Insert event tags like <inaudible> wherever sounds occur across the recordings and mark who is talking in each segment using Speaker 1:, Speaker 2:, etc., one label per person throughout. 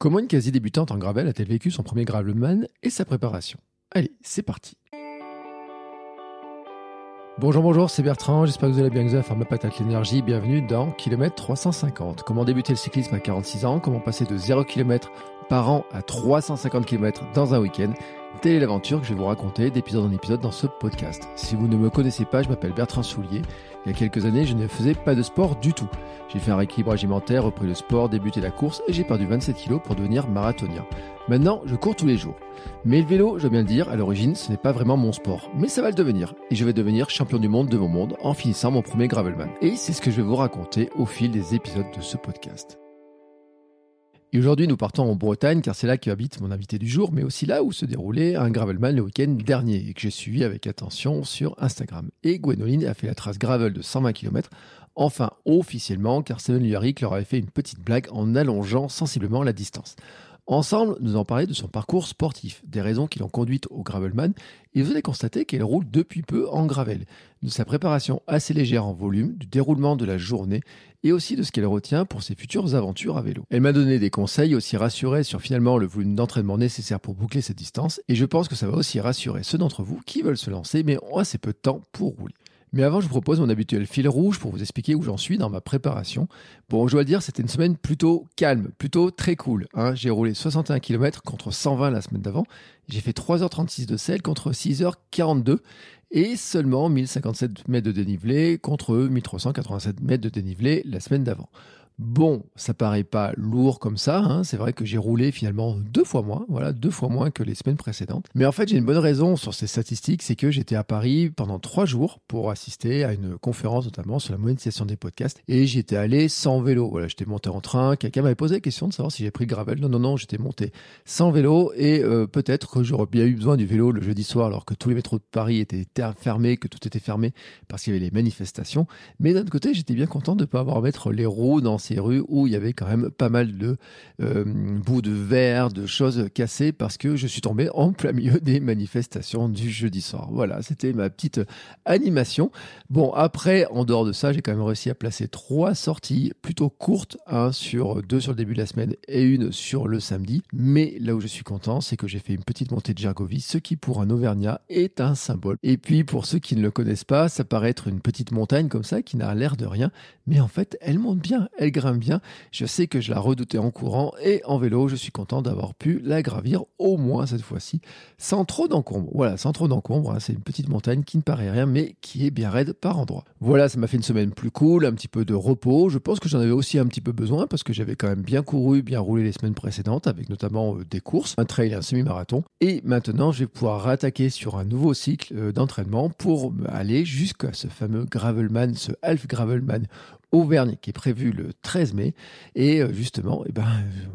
Speaker 1: Comment une quasi-débutante en gravel a-t-elle vécu son premier gravelman et sa préparation? Allez, c'est parti. Bonjour, bonjour, c'est Bertrand, j'espère que vous allez bien, que vous avez ma patate l'énergie, bienvenue dans Kilomètre 350. Comment débuter le cyclisme à 46 ans, comment passer de 0 km par an à 350 km dans un week-end Telle est l'aventure que je vais vous raconter d'épisode en épisode dans ce podcast. Si vous ne me connaissez pas, je m'appelle Bertrand Soulier. Il y a quelques années, je ne faisais pas de sport du tout. J'ai fait un rééquilibrage alimentaire, repris le sport, débuté la course et j'ai perdu 27 kilos pour devenir marathonien. Maintenant, je cours tous les jours. Mais le vélo, je dois bien le dire, à l'origine, ce n'est pas vraiment mon sport. Mais ça va le devenir. Et je vais devenir champion du monde de mon monde en finissant mon premier Gravelman. Et c'est ce que je vais vous raconter au fil des épisodes de ce podcast. Et aujourd'hui, nous partons en Bretagne, car c'est là qu'habite mon invité du jour, mais aussi là où se déroulait un Gravelman le week-end dernier, et que j'ai suivi avec attention sur Instagram. Et Gwenoline a fait la trace gravel de 120 km, enfin officiellement, car Steven Luyaric leur avait fait une petite blague en allongeant sensiblement la distance. Ensemble, nous en parlé de son parcours sportif, des raisons qui l'ont conduite au Gravelman, et vous allez constater qu'elle roule depuis peu en gravel, de sa préparation assez légère en volume, du déroulement de la journée, et aussi de ce qu'elle retient pour ses futures aventures à vélo. Elle m'a donné des conseils, aussi rassurés sur finalement le volume d'entraînement nécessaire pour boucler cette distance, et je pense que ça va aussi rassurer ceux d'entre vous qui veulent se lancer, mais ont assez peu de temps pour rouler. Mais avant, je vous propose mon habituel fil rouge pour vous expliquer où j'en suis dans ma préparation. Bon, je dois le dire, c'était une semaine plutôt calme, plutôt très cool. Hein. J'ai roulé 61 km contre 120 la semaine d'avant. J'ai fait 3h36 de sel contre 6h42 et seulement 1057 mètres de dénivelé contre 1387 mètres de dénivelé la semaine d'avant. Bon, ça paraît pas lourd comme ça. Hein. C'est vrai que j'ai roulé finalement deux fois moins, voilà, deux fois moins que les semaines précédentes. Mais en fait, j'ai une bonne raison sur ces statistiques, c'est que j'étais à Paris pendant trois jours pour assister à une conférence notamment sur la monétisation des podcasts et j'étais allé sans vélo. Voilà, j'étais monté en train. Quelqu'un m'avait posé la question de savoir si j'ai pris le gravel. Non, non, non, j'étais monté sans vélo et euh, peut-être que j'aurais bien eu besoin du vélo le jeudi soir alors que tous les métros de Paris étaient fermés, que tout était fermé parce qu'il y avait les manifestations. Mais d'un autre côté, j'étais bien content de ne pas avoir à mettre les roues dans ces rues où il y avait quand même pas mal de euh, bouts de verre, de choses cassées parce que je suis tombé en plein milieu <laughs> des manifestations du jeudi soir. Voilà, c'était ma petite animation. Bon, après, en dehors de ça, j'ai quand même réussi à placer trois sorties plutôt courtes, un sur deux sur le début de la semaine et une sur le samedi. Mais là où je suis content, c'est que j'ai fait une petite montée de Gergovie, ce qui pour un Auvergnat est un symbole. Et puis pour ceux qui ne le connaissent pas, ça paraît être une petite montagne comme ça qui n'a l'air de rien, mais en fait, elle monte bien, elle bien. Je sais que je la redoutais en courant et en vélo, je suis content d'avoir pu la gravir au moins cette fois-ci, sans trop d'encombre. Voilà, sans trop d'encombre. Hein. C'est une petite montagne qui ne paraît rien, mais qui est bien raide par endroits. Voilà, ça m'a fait une semaine plus cool, un petit peu de repos. Je pense que j'en avais aussi un petit peu besoin parce que j'avais quand même bien couru, bien roulé les semaines précédentes, avec notamment euh, des courses, un trail et un semi-marathon. Et maintenant, je vais pouvoir rattaquer sur un nouveau cycle euh, d'entraînement pour aller jusqu'à ce fameux Gravelman, ce Half Gravelman Auvergne qui est prévu le 13 mai. Et euh, justement, eh ben,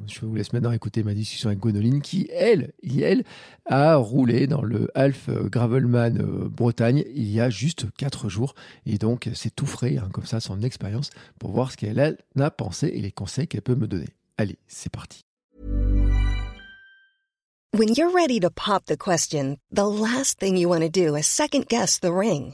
Speaker 1: je vous laisse maintenant écouter ma discussion avec Gwenoline qui, elle, elle, a roulé dans le Half Gravelman euh, Bretagne il y a juste 4 jours. Et donc, c'est tout frais, hein, comme ça, son expérience, pour voir ce qu'elle a pensé et les conseils qu'elle peut me donner. Allez, c'est parti.
Speaker 2: When you're ready to pop the question, the last thing you want to do is second guess the ring.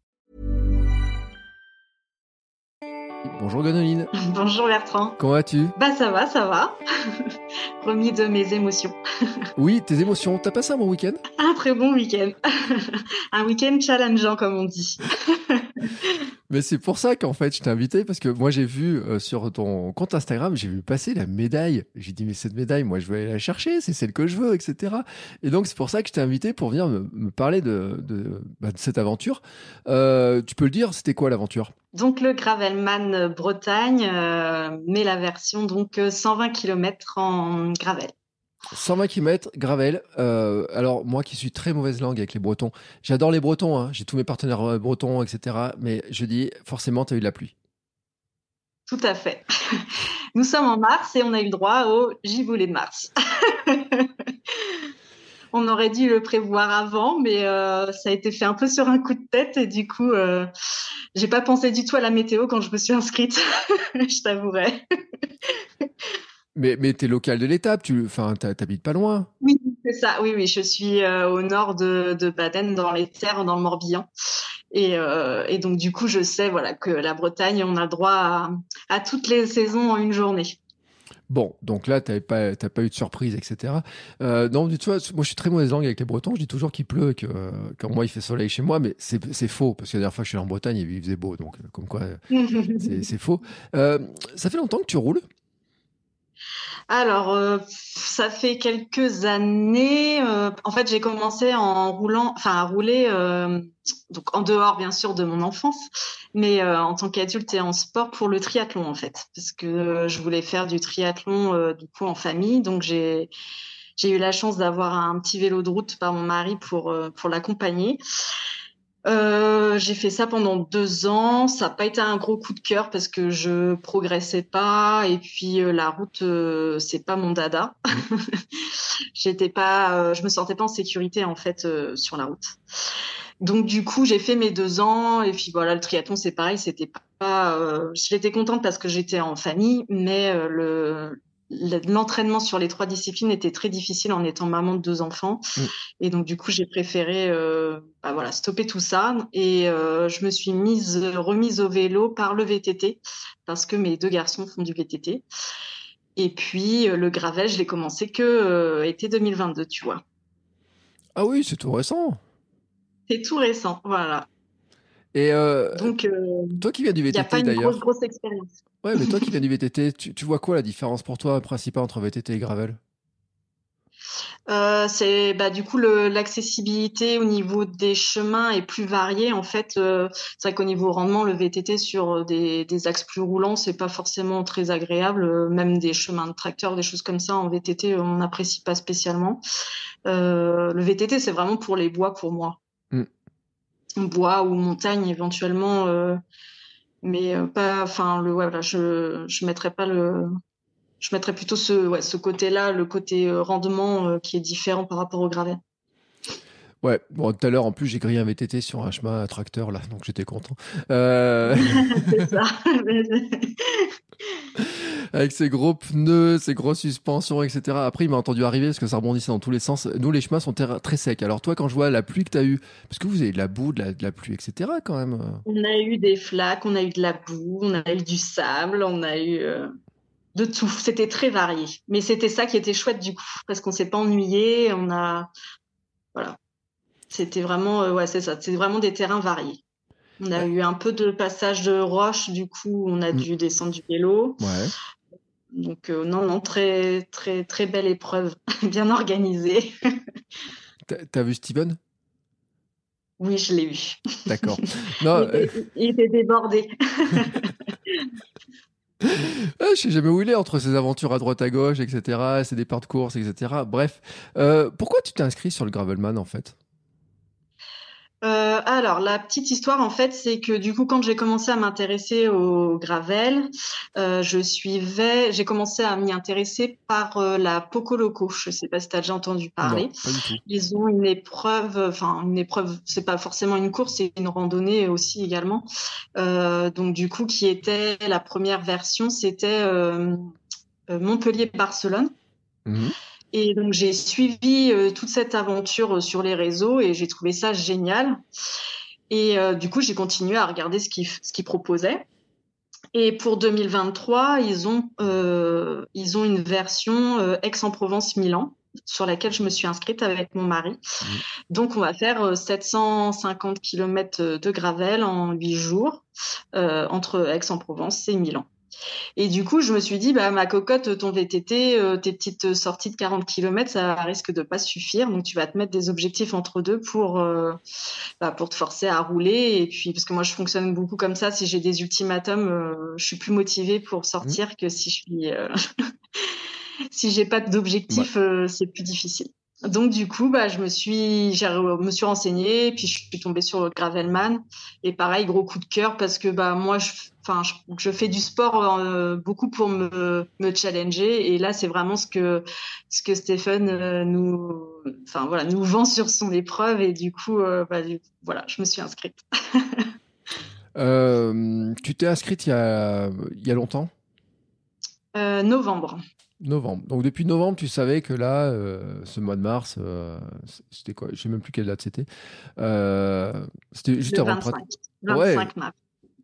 Speaker 1: Bonjour Gonoline. <laughs>
Speaker 3: Bonjour Bertrand.
Speaker 1: Comment vas-tu?
Speaker 3: Bah ça va, ça va. <laughs> Remis de mes émotions. <laughs>
Speaker 1: oui, tes émotions. T'as passé un bon week-end?
Speaker 3: Un très bon week-end. un week-end challengeant comme on dit.
Speaker 1: Mais c'est pour ça qu'en fait, je t'ai invité parce que moi, j'ai vu euh, sur ton compte Instagram, j'ai vu passer la médaille. J'ai dit, mais cette médaille, moi, je vais aller la chercher, c'est celle que je veux, etc. Et donc, c'est pour ça que je t'ai invité pour venir me, parler de, bah, de, cette aventure. Euh, tu peux le dire, c'était quoi l'aventure?
Speaker 3: Donc, le Gravelman Bretagne, euh, mais la version donc 120 km en gravel.
Speaker 1: 120 km, Gravel. Euh, alors, moi qui suis très mauvaise langue avec les Bretons, j'adore les Bretons, hein. j'ai tous mes partenaires euh, bretons, etc. Mais je dis, forcément, tu eu de la pluie.
Speaker 3: Tout à fait. <laughs> Nous sommes en mars et on a eu le droit au giboulé de mars. <laughs> on aurait dû le prévoir avant, mais ça a été fait un peu sur un coup de tête et du coup, j'ai pas pensé du tout à la météo quand je me suis inscrite. <laughs> je t'avouerai.
Speaker 1: Mais, mais tu es local de l'étape, tu enfin, t'habites pas loin.
Speaker 3: Oui, c'est ça. Oui, oui, je suis au nord de, de, Baden, dans les terres, dans le Morbihan. Et, euh, et, donc, du coup, je sais voilà, que la Bretagne, on a le droit à, à toutes les saisons en une journée.
Speaker 1: Bon, donc là, tu n'as pas, pas eu de surprise, etc. Euh, non, tu vois, moi, je suis très mauvaise langue avec les Bretons. Je dis toujours qu'il pleut, que euh, quand moi, il fait soleil chez moi, mais c'est faux, parce que la dernière fois que je suis allé en Bretagne, il faisait beau, donc comme quoi, <laughs> c'est faux. ça fait longtemps que tu roules?
Speaker 3: Alors, euh, ça fait quelques années. Euh, en fait, j'ai commencé en roulant, enfin à rouler, euh, donc en dehors bien sûr de mon enfance, mais en tant qu'adulte et en sport pour le triathlon en fait, parce que je voulais faire du triathlon du coup en famille. Donc j'ai j'ai eu la chance d'avoir un petit vélo de route par mon mari pour pour l'accompagner. Euh, j'ai fait ça pendant deux ans. Ça n'a pas été un gros coup de cœur parce que je progressais pas et puis euh, la route euh, c'est pas mon dada. <laughs> J'étais pas, euh, je me sentais pas en sécurité en fait sur la route. Donc du coup j'ai fait mes deux ans et puis voilà le triathlon c'est pareil c'était pas, j'étais contente parce que j'étais en famille mais le l'entraînement sur les trois disciplines était très difficile en étant maman de deux enfants. Mm. Et donc, du coup, j'ai préféré euh, bah, voilà, stopper tout ça. Et euh, je me suis mise, remise au vélo par le VTT parce que mes deux garçons font du VTT. Et puis, euh, le gravel, je l'ai commencé que été 2022, tu vois.
Speaker 1: Ah oui, c'est tout récent.
Speaker 3: C'est tout récent, voilà.
Speaker 1: Et donc, toi qui viens du VTT d'ailleurs. Il n'y a pas une
Speaker 3: grosse, grosse expérience.
Speaker 1: Ouais, mais toi qui viens du VTT, tu, vois quoi la différence pour toi principale entre VTT et gravel?
Speaker 3: Euh, c'est bah, du coup l'accessibilité au niveau des chemins est plus variée en fait. Euh, c'est vrai qu'au niveau rendement, le VTT sur des, axes plus roulants, c'est pas forcément très agréable. Euh, même des chemins de tracteur, des choses comme ça en VTT, on n'apprécie pas spécialement. le VTT, c'est vraiment pour les bois pour moi. Mm. Bois ou montagne éventuellement mais euh, pas enfin le voilà je je mettrais pas le je mettrais plutôt ce ouais, ce côté là le côté euh, rendement euh, qui est différent par rapport au gravel
Speaker 1: Ouais, bon, tout à l'heure, en plus, j'ai grillé un VTT sur un chemin à tracteur, là, donc j'étais content. Euh... <laughs> C'est ça. <laughs> Avec ses gros pneus, ses grosses suspensions, etc. Après, il m'a entendu arriver parce que ça rebondissait dans tous les sens. Nous, les chemins sont très secs. Alors, toi, quand je vois la pluie que tu as eue, parce que vous avez de la boue, de la, pluie, etc., quand même.
Speaker 3: On a eu des flaques, on a eu de la boue, on a eu du sable, on a eu. Euh, de tout. C'était très varié. Mais c'était ça qui était chouette du coup, parce qu'on s'est pas ennuyé, on a, voilà. C'était vraiment, euh, ouais, c'est ça. C'est vraiment des terrains variés. On a eu un peu de passage de roche, du coup, on a mm. dû descendre du vélo. Ouais. Donc euh, non, non, très, très, très belle épreuve, <laughs> bien organisée. <laughs>
Speaker 1: T'as vu Steven?
Speaker 3: Oui, je l'ai vu.
Speaker 1: D'accord. <laughs>
Speaker 3: Euh, il, était, débordé.
Speaker 1: ah, je sais jamais où il est entre ses aventures à droite à gauche, etc., ses départs de course, etc. Bref, pourquoi tu t'es inscrit sur le Gravelman en fait?
Speaker 3: Euh, alors, la petite histoire, en fait, c'est que du coup, quand j'ai commencé à m'intéresser au gravel, euh, je suivais, j'ai commencé à m'y intéresser par euh, la Poco Loco. Je ne sais pas si tu as déjà entendu parler. Ils ont une épreuve, enfin, une épreuve, c'est pas forcément une course, c'est une randonnée aussi également. donc, du coup, qui était la première version, c'était Montpellier-Barcelone. Mmh. Et donc j'ai suivi euh, toute cette aventure euh, sur les réseaux et j'ai trouvé ça génial. Et euh, du coup, j'ai continué à regarder ce qu'ils ce proposaient. Et pour 2023, ils ont, ils ont une version Aix-en-Provence-Milan sur laquelle je me suis inscrite avec mon mari. Mmh. Donc, on va faire 750 km de gravel en 8 jours entre Aix-en-Provence et Milan. Et du coup, je me suis dit, bah, ma cocotte, ton VTT, euh, tes petites sorties de 40 km, ça risque de pas suffire. Donc, tu vas te mettre des objectifs entre deux pour, euh, bah, pour te forcer à rouler. Et puis, parce que moi, je fonctionne beaucoup comme ça. Si j'ai des ultimatums, euh, je suis plus motivée pour sortir que si je suis, <laughs> si j'ai pas d'objectif, c'est plus difficile. Donc du coup, bah, je me suis, j'ai me suis renseignée, puis je suis tombée sur Gravelman. Et pareil, gros coup de cœur parce que bah moi, je, enfin, je, fais du sport euh, beaucoup pour me, me challenger. Et là, c'est vraiment ce que ce que Stephen euh, nous, enfin voilà, nous vend sur son épreuve. Et du coup, euh, bah, voilà, je me suis inscrite. <laughs>
Speaker 1: tu t'es inscrite il y a, il y a longtemps?
Speaker 3: Novembre.
Speaker 1: Novembre. Donc depuis novembre, tu savais que là, euh, ce mois de mars, euh, c'était quoi? Je ne sais même plus quelle date c'était. Euh,
Speaker 3: c'était juste avant 25, 25 mars.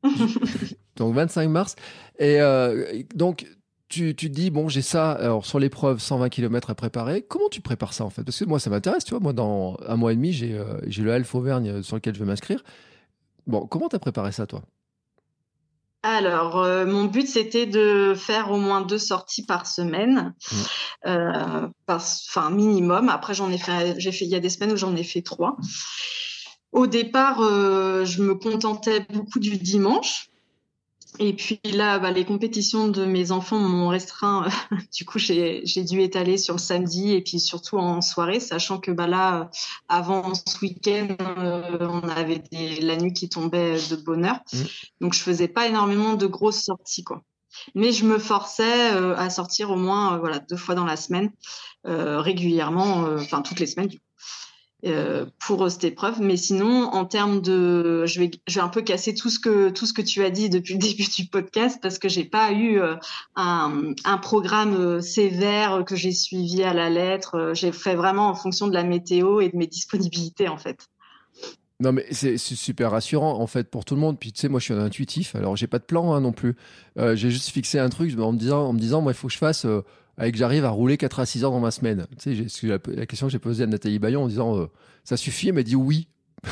Speaker 3: <laughs>
Speaker 1: donc 25 mars. Et donc tu, tu te dis, bon, j'ai ça alors, sur l'épreuve 120 km à préparer. Comment tu prépares ça en fait? Parce que moi, ça m'intéresse, tu vois. Moi, dans un mois et demi, j'ai le Half Auvergne sur lequel je vais m'inscrire. Bon, comment tu as préparé ça, toi?
Speaker 3: Alors, euh, mon but, c'était de faire au moins deux sorties par semaine, mmh. euh, enfin minimum. Après, j'en ai fait, j'ai fait, il y a des semaines où j'en ai fait trois. Au départ, euh, je me contentais beaucoup du dimanche. Et puis là, bah, les compétitions de mes enfants m'ont restreint. <laughs> du coup, j'ai dû étaler sur le samedi et puis surtout en soirée, sachant que bah, là, avant ce week-end, euh, on avait la nuit qui tombait de bonne heure. Mmh. Donc, je faisais pas énormément de grosses sorties, quoi. Mais je me forçais euh, à sortir au moins euh, voilà deux fois dans la semaine, régulièrement, enfin toutes les semaines du coup. Euh, pour cette épreuve. Mais sinon, en termes de, je vais, je vais un peu casser tout ce que tout ce que tu as dit depuis le <laughs> début du podcast parce que j'ai pas eu euh, un, programme euh, sévère que j'ai suivi à la lettre. J'ai fait vraiment en fonction de la météo et de mes disponibilités en fait.
Speaker 1: Non mais c'est super rassurant en fait pour tout le monde. Puis tu sais moi je suis un intuitif, alors j'ai pas de plan hein, non plus. j'ai juste fixé un truc en me disant, en me disant moi il faut que je fasse avec j'arrive à rouler 4 à 6 heures dans ma semaine. Tu sais, la, la, question que j'ai posée à Nathalie Bayon en disant euh, ça suffit, elle m'a dit oui. <laughs>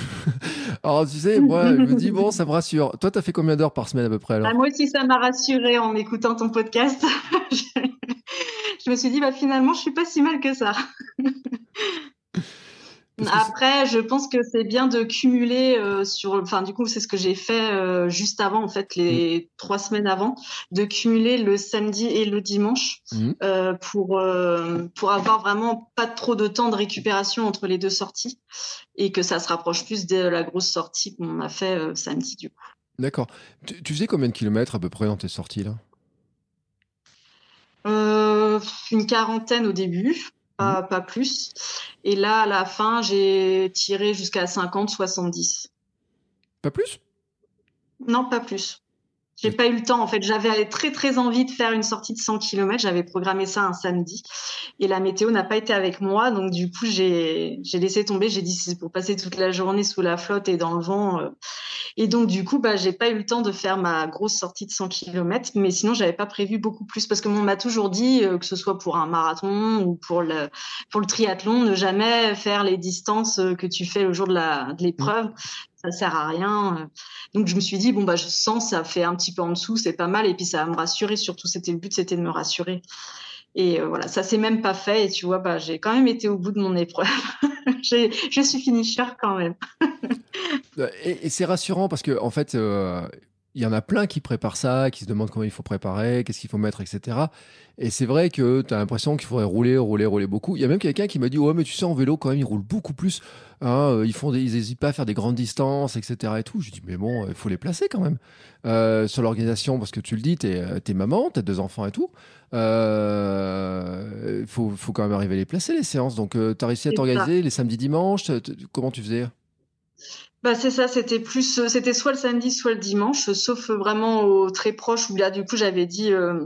Speaker 1: alors tu sais, moi je me dis bon, ça me rassure. Toi, tu as fait combien d'heures par semaine à peu près alors?
Speaker 3: Bah, Moi aussi, ça m'a rassuré en écoutant ton podcast. <laughs> je me suis dit bah finalement, je suis pas si mal que ça. <laughs> Après, je pense que c'est bien de cumuler euh, sur, enfin du coup c'est ce que j'ai fait euh, juste avant en fait les mm. trois semaines avant, de cumuler le samedi et le dimanche mm. euh, pour pour avoir vraiment pas trop de temps de récupération entre les deux sorties et que ça se rapproche plus de la grosse sortie qu'on a fait samedi du coup.
Speaker 1: D'accord. Tu, tu, faisais combien de kilomètres à peu près dans tes sorties là?
Speaker 3: Une quarantaine au début. Mmh. pas, plus. Et là, à la fin, j'ai tiré jusqu'à 50, 70.
Speaker 1: Pas plus?
Speaker 3: Non, pas plus. J'ai pas eu le temps. En fait, j'avais très très envie de faire une sortie de 100 km. J'avais programmé ça un samedi et la météo n'a pas été avec moi. Donc du coup, j'ai laissé tomber. J'ai dit c'est pour passer toute la journée sous la flotte et dans le vent. Euh. Et donc du coup, bah j'ai pas eu le temps de faire ma grosse sortie de 100 km. Mais sinon, j'avais pas prévu beaucoup plus parce que on m'a toujours dit euh, que ce soit pour un marathon ou pour le pour le triathlon, ne jamais faire les distances euh, que tu fais le jour de la de l'épreuve ça sert à rien. Donc je me suis dit bon bah je sens ça fait un petit peu en dessous, c'est pas mal et puis ça va me rassurer surtout c'était le but c'était de me rassurer. Et euh, voilà, ça s'est même pas fait et tu vois bah j'ai quand même été au bout de mon épreuve. <laughs> je suis finisher quand même. <laughs>
Speaker 1: et, c'est rassurant parce que en fait euh, il y en a plein qui préparent ça, qui se demandent comment il faut préparer, qu'est-ce qu'il faut mettre, etc. Et c'est vrai que tu as l'impression qu'il faudrait rouler, rouler, rouler beaucoup. Il y a même quelqu'un qui m'a dit Ouais, mais tu sais, en vélo, quand même, ils roulent beaucoup plus. Hein, euh, ils font ils n'hésitent pas à faire des grandes distances, etc. Et tout. Je dis Mais bon, il faut les placer quand même. Euh, sur l'organisation, parce que tu le dis, tu es, euh, maman, tu as deux enfants et tout. Il faut, faut, quand même arriver à les placer, les séances. Donc, tu as réussi à t'organiser les samedis, dimanches. Comment tu faisais?
Speaker 3: Bah c'est ça, c'était plus, euh, c'était soit le samedi, soit le dimanche, sauf vraiment au très proche où là du coup j'avais dit euh,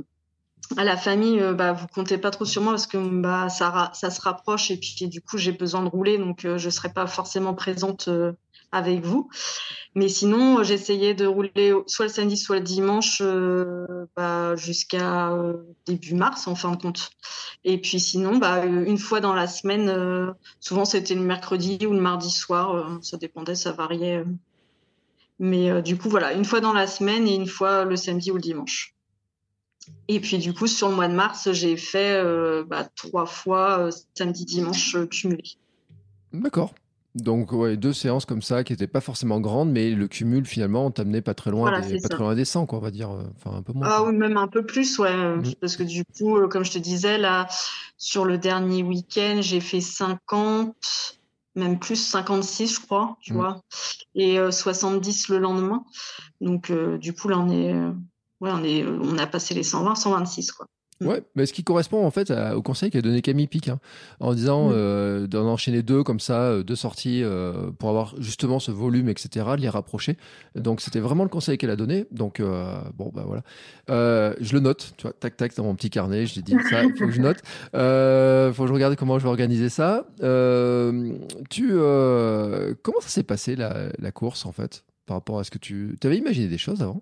Speaker 3: à la famille, euh, bah vous comptez pas trop sur moi parce que bah ça, ça se rapproche et puis du coup j'ai besoin de rouler donc je serai pas forcément présente avec vous. Mais sinon, j'essayais de rouler soit le samedi, soit le dimanche euh, bah, jusqu'à euh, début mars, en fin de compte. Et puis sinon, bah, une fois dans la semaine, euh, souvent c'était le mercredi ou le mardi soir, ça dépendait, ça variait. Mais du coup, voilà, une fois dans la semaine et une fois le samedi ou le dimanche. Et puis du coup, sur le mois de mars, j'ai fait bah, trois fois samedi, dimanche cumulé.
Speaker 1: D'accord. Donc, ouais, deux séances comme ça qui n'étaient pas forcément grandes, mais le cumul finalement t'amenait pas très loin,
Speaker 3: Voilà,
Speaker 1: des, pas
Speaker 3: ça.
Speaker 1: très loin des 100, quoi, on va dire. euh, Enfin, un peu moins.
Speaker 3: Ah oui, même un peu plus, ouais. euh,
Speaker 1: Mm.
Speaker 3: Parce que du coup, euh, comme je te disais, là, sur le dernier week-end, j'ai fait 50, même plus 56, je crois, tu
Speaker 1: Mm.
Speaker 3: vois, et euh, 70 le lendemain. Donc, euh, du coup, là, on est, ouais, on est, on a passé les 120, 126, quoi. Mm.
Speaker 1: Ouais, mais ce qui correspond en fait à- au conseil qu'a donné Camille Pic, hein, en disant
Speaker 3: Mm.
Speaker 1: euh, d'en enchaîner deux comme ça, euh, deux sorties euh, pour avoir justement ce volume, etc., de les rapprocher. Donc c'était vraiment le conseil qu'elle a donné. Donc euh, bon, bah voilà. Euh, je le note, tu vois, tac tac dans mon petit carnet. Je l'ai dit ça, il faut que je note. <laughs> Euh, faut que je regarde comment je vais organiser ça. Euh, tu, euh, comment ça s'est passé la, la course en fait par rapport à ce que tu, tu avais imaginé des choses avant?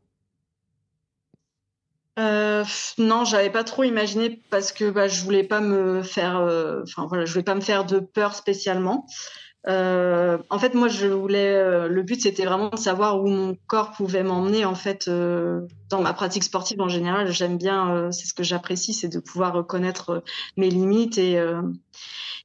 Speaker 3: Euh, non, j'avais pas trop imaginé parce que bah, je voulais pas me faire, euh, enfin voilà, je voulais pas me faire de peur spécialement. Euh, en fait, moi, je voulais, euh, le but c'était vraiment de savoir où mon corps pouvait m'emmener. En fait, euh, dans ma pratique sportive en général, j'aime bien, euh, c'est ce que j'apprécie, c'est de pouvoir reconnaître euh, mes limites et euh,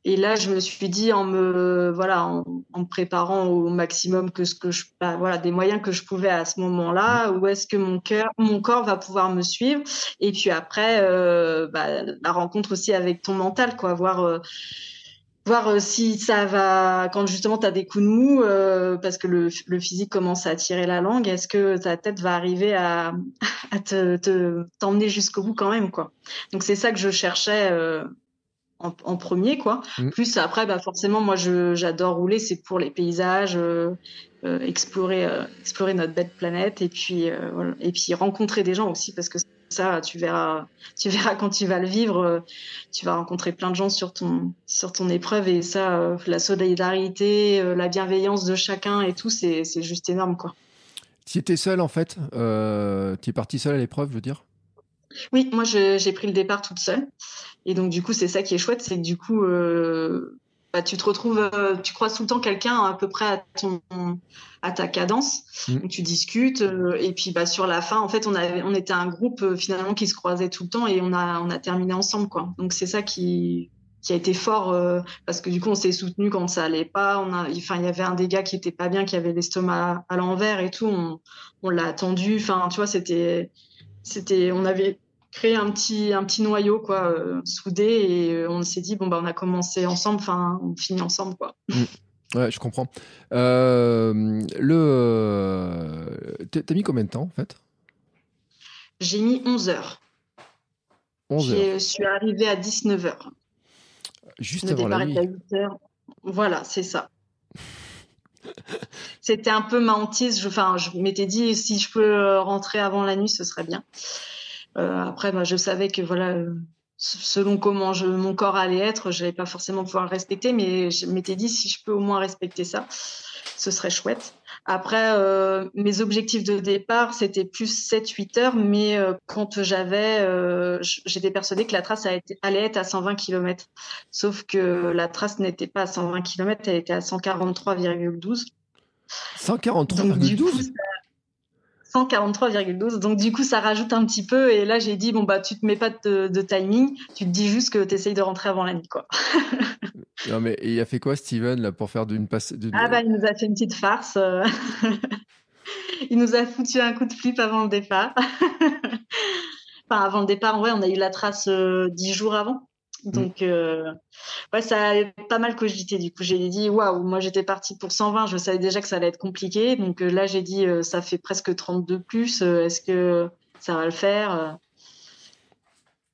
Speaker 3: et là, je me suis dit en me voilà en, en me préparant au maximum que ce que je bah, voilà des moyens que je pouvais à ce moment-là, où est-ce que mon cœur, mon corps va pouvoir me suivre. Et puis après, euh, bah, la rencontre aussi avec ton mental, quoi, voir euh, voir euh, si ça va quand justement tu as des coups de mou euh, parce que le, le physique commence à tirer la langue est-ce que ta tête va arriver à, à te te- t'emmener jusqu'au bout quand même quoi donc c'est ça que je cherchais euh, en, en premier quoi
Speaker 1: Mm.
Speaker 3: plus après bah forcément moi je j'adore rouler c'est pour les paysages euh, euh, explorer euh, explorer notre belle planète et puis euh, voilà. et puis rencontrer des gens aussi parce que ça tu verras tu verras quand tu vas le vivre euh, tu vas rencontrer plein de gens sur ton sur ton épreuve et ça euh, la solidarité euh, la bienveillance de chacun et tout c'est c'est juste énorme quoi.
Speaker 1: Tu étais seul en fait euh, Tu es parti seul à l'épreuve, je veux dire?
Speaker 3: Oui moi j'ai pris le départ toute seule. Et donc du coup c'est ça qui est chouette c'est que du coup euh, bah, tu te retrouves euh, tu croises tout le temps quelqu'un à peu près à ton à ta cadence.
Speaker 1: Mm.
Speaker 3: tu discutes euh, et puis bah sur la fin en fait on avait on était un groupe euh, finalement qui se croisait tout le temps et on a on a terminé ensemble quoi. Donc c'est ça qui qui a été fort euh, parce que du coup on s'est soutenu quand ça allait pas. On a enfin il y avait un des gars qui était pas bien qui avait l'estomac à l'envers et tout. On, on l'a attendu. Enfin tu vois c'était c'était on avait créé un petit un petit noyau quoi euh, soudé et euh, on s'est dit bon bah on a commencé ensemble enfin on finit ensemble quoi
Speaker 1: Ouais, je comprends. Euh, le, t'as mis combien de temps en fait?
Speaker 3: J'ai mis 11 heures
Speaker 1: 11 heures,
Speaker 3: je suis arrivée à 19 heures
Speaker 1: juste
Speaker 3: Le
Speaker 1: avant la nuit.
Speaker 3: à 8 heures. Voilà, c'est ça. <laughs> C'était un peu ma hantise. Je, enfin, je m'étais dit si je peux rentrer avant la nuit, ce serait bien. Euh, après, bah, je savais que voilà, euh, selon comment je, mon corps allait être, je n'allais pas forcément pouvoir le respecter, mais je m'étais dit si je peux au moins respecter ça, ce serait chouette. Après, euh, mes objectifs de départ, c'était plus 7-8 heures, mais euh, quand j'avais, euh, j'étais persuadée que la trace été- allait être à 120 km. Sauf que la trace n'était pas à 120 km, elle était à 143,12. Donc du coup,
Speaker 1: 143,12
Speaker 3: ça- 143,12. Donc du coup, ça rajoute un petit peu. Et là, j'ai dit bon bah, tu te mets pas de, de timing, tu te dis juste que tu essayes de rentrer avant la nuit, quoi. <laughs>
Speaker 1: Non mais il a fait quoi Steven là pour faire d'une passe d'une-
Speaker 3: Ah bah, il nous a fait une petite farce. euh. <laughs> il nous a foutu un coup de flip avant le départ. <laughs> enfin, avant le départ, ouais, on a eu la trace euh, dix jours avant. Donc, euh, ouais, ça a pas mal cogité. Du coup, j'ai dit, waouh, moi j'étais partie pour 120, je savais déjà que ça allait être compliqué. Donc euh, là, j'ai dit, euh, ça fait presque 32 plus, euh, est-ce que ça va le faire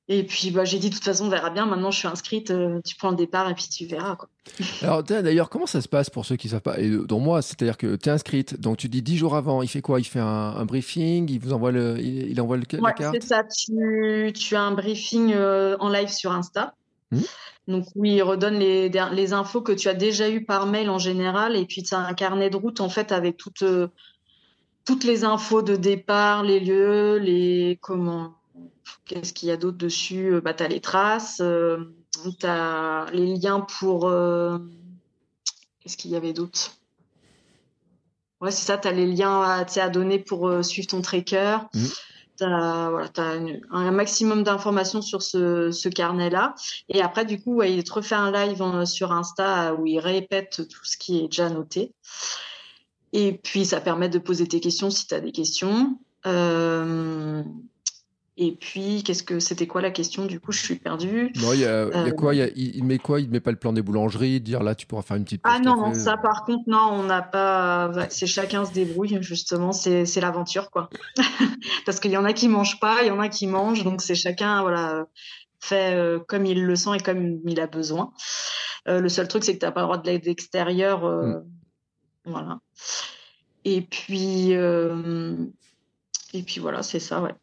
Speaker 3: Et puis, bah, j'ai dit, de toute façon, on verra bien. Maintenant, je suis inscrite, tu prends le départ et puis tu verras. Quoi. <laughs>
Speaker 1: Alors d'ailleurs comment ça se passe pour ceux qui savent pas? Et dont moi c'est-à-dire que tu es inscrite donc tu dis 10 jours avant il fait quoi? Il fait un, un briefing? Il vous envoie le il, il envoie le, la
Speaker 3: Ouais,
Speaker 1: carte?
Speaker 3: c'est ça. Tu, tu as un briefing euh, en live sur Insta.
Speaker 1: Mhm.
Speaker 3: Donc, oui, il redonne les, les infos que tu as déjà eues par mail en général. Et puis, tu as un carnet de route, en fait, avec toutes, euh, toutes les infos de départ, les lieux, les. Comment. Qu'est-ce qu'il y a d'autre dessus Euh, bah, Tu as les traces, tu as les liens pour. euh, Qu'est-ce qu'il y avait d'autre? Ouais, c'est ça, tu as les liens à, à donner pour euh, suivre ton tracker.
Speaker 1: Mhm.
Speaker 3: Tu as, voilà, un maximum d'informations sur ce, ce carnet-là. Et après, du coup, il te refait un live sur Insta où il répète tout ce qui est déjà noté. Et puis, ça permet de poser tes questions si tu as des questions. Euh, et puis, qu'est-ce que c'était quoi la question? Du coup, je suis perdue.
Speaker 1: Non, il y a, y a quoi? Il, il, met quoi? Il met pas le plan des boulangeries, dire là, tu pourras faire une petite.
Speaker 3: Ah non, ça par contre, non, on n'a pas. C'est chacun se débrouille, justement. C'est l'aventure, quoi. <laughs> Parce qu'il y en a qui mangent pas, il y en a qui mangent, donc c'est chacun, voilà, fait euh, comme il le sent et comme il a besoin. Euh, le seul truc, c'est que tu n'as pas le droit de l'aide extérieure. Euh, mm. Voilà. Et puis, et puis voilà, c'est ça, ouais.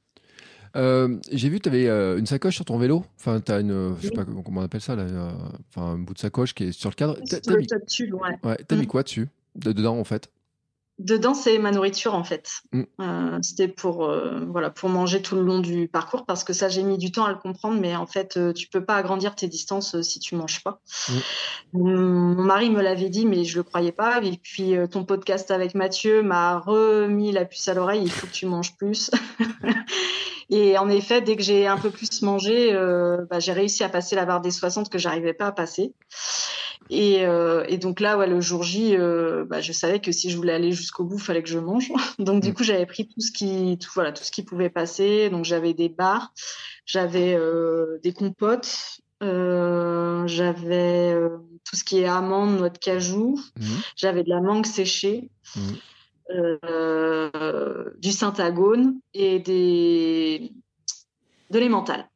Speaker 1: Euh, j'ai vu que tu avais euh, une sacoche sur ton vélo. Enfin, tu as une. Je sais pas comment on appelle ça, là, euh, enfin, un bout de sacoche qui est sur le cadre.
Speaker 3: T'as mis... ouais.
Speaker 1: ouais T'as mis mm. quoi dessus? Dedans, en fait?
Speaker 3: Dedans, c'est ma nourriture en fait. Mm. Euh, c'était pour euh, voilà pour manger tout le long du parcours parce que ça j'ai mis du temps à le comprendre, mais en fait euh, tu peux pas agrandir tes distances si tu manges pas. Mm. Mon mari me l'avait dit, mais je le croyais pas. Et puis ton podcast avec Mathieu m'a remis la puce à l'oreille. Il faut que tu manges plus. <laughs> et en effet, dès que j'ai un peu plus mangé, bah, j'ai réussi à passer la barre des 60 que j'arrivais pas à passer. Et, euh, et, donc là, ouais, le jour J, euh, bah, je savais que si je voulais aller jusqu'au bout, fallait que je mange. <laughs> Donc du mm. coup, j'avais pris tout ce qui, tout, voilà, tout ce qui pouvait passer. Donc j'avais des bars, j'avais euh, des compotes, j'avais tout ce qui est amandes, noix de cajou, mm. j'avais de la mangue séchée. Mm. Du syntagone et des de l'emmental.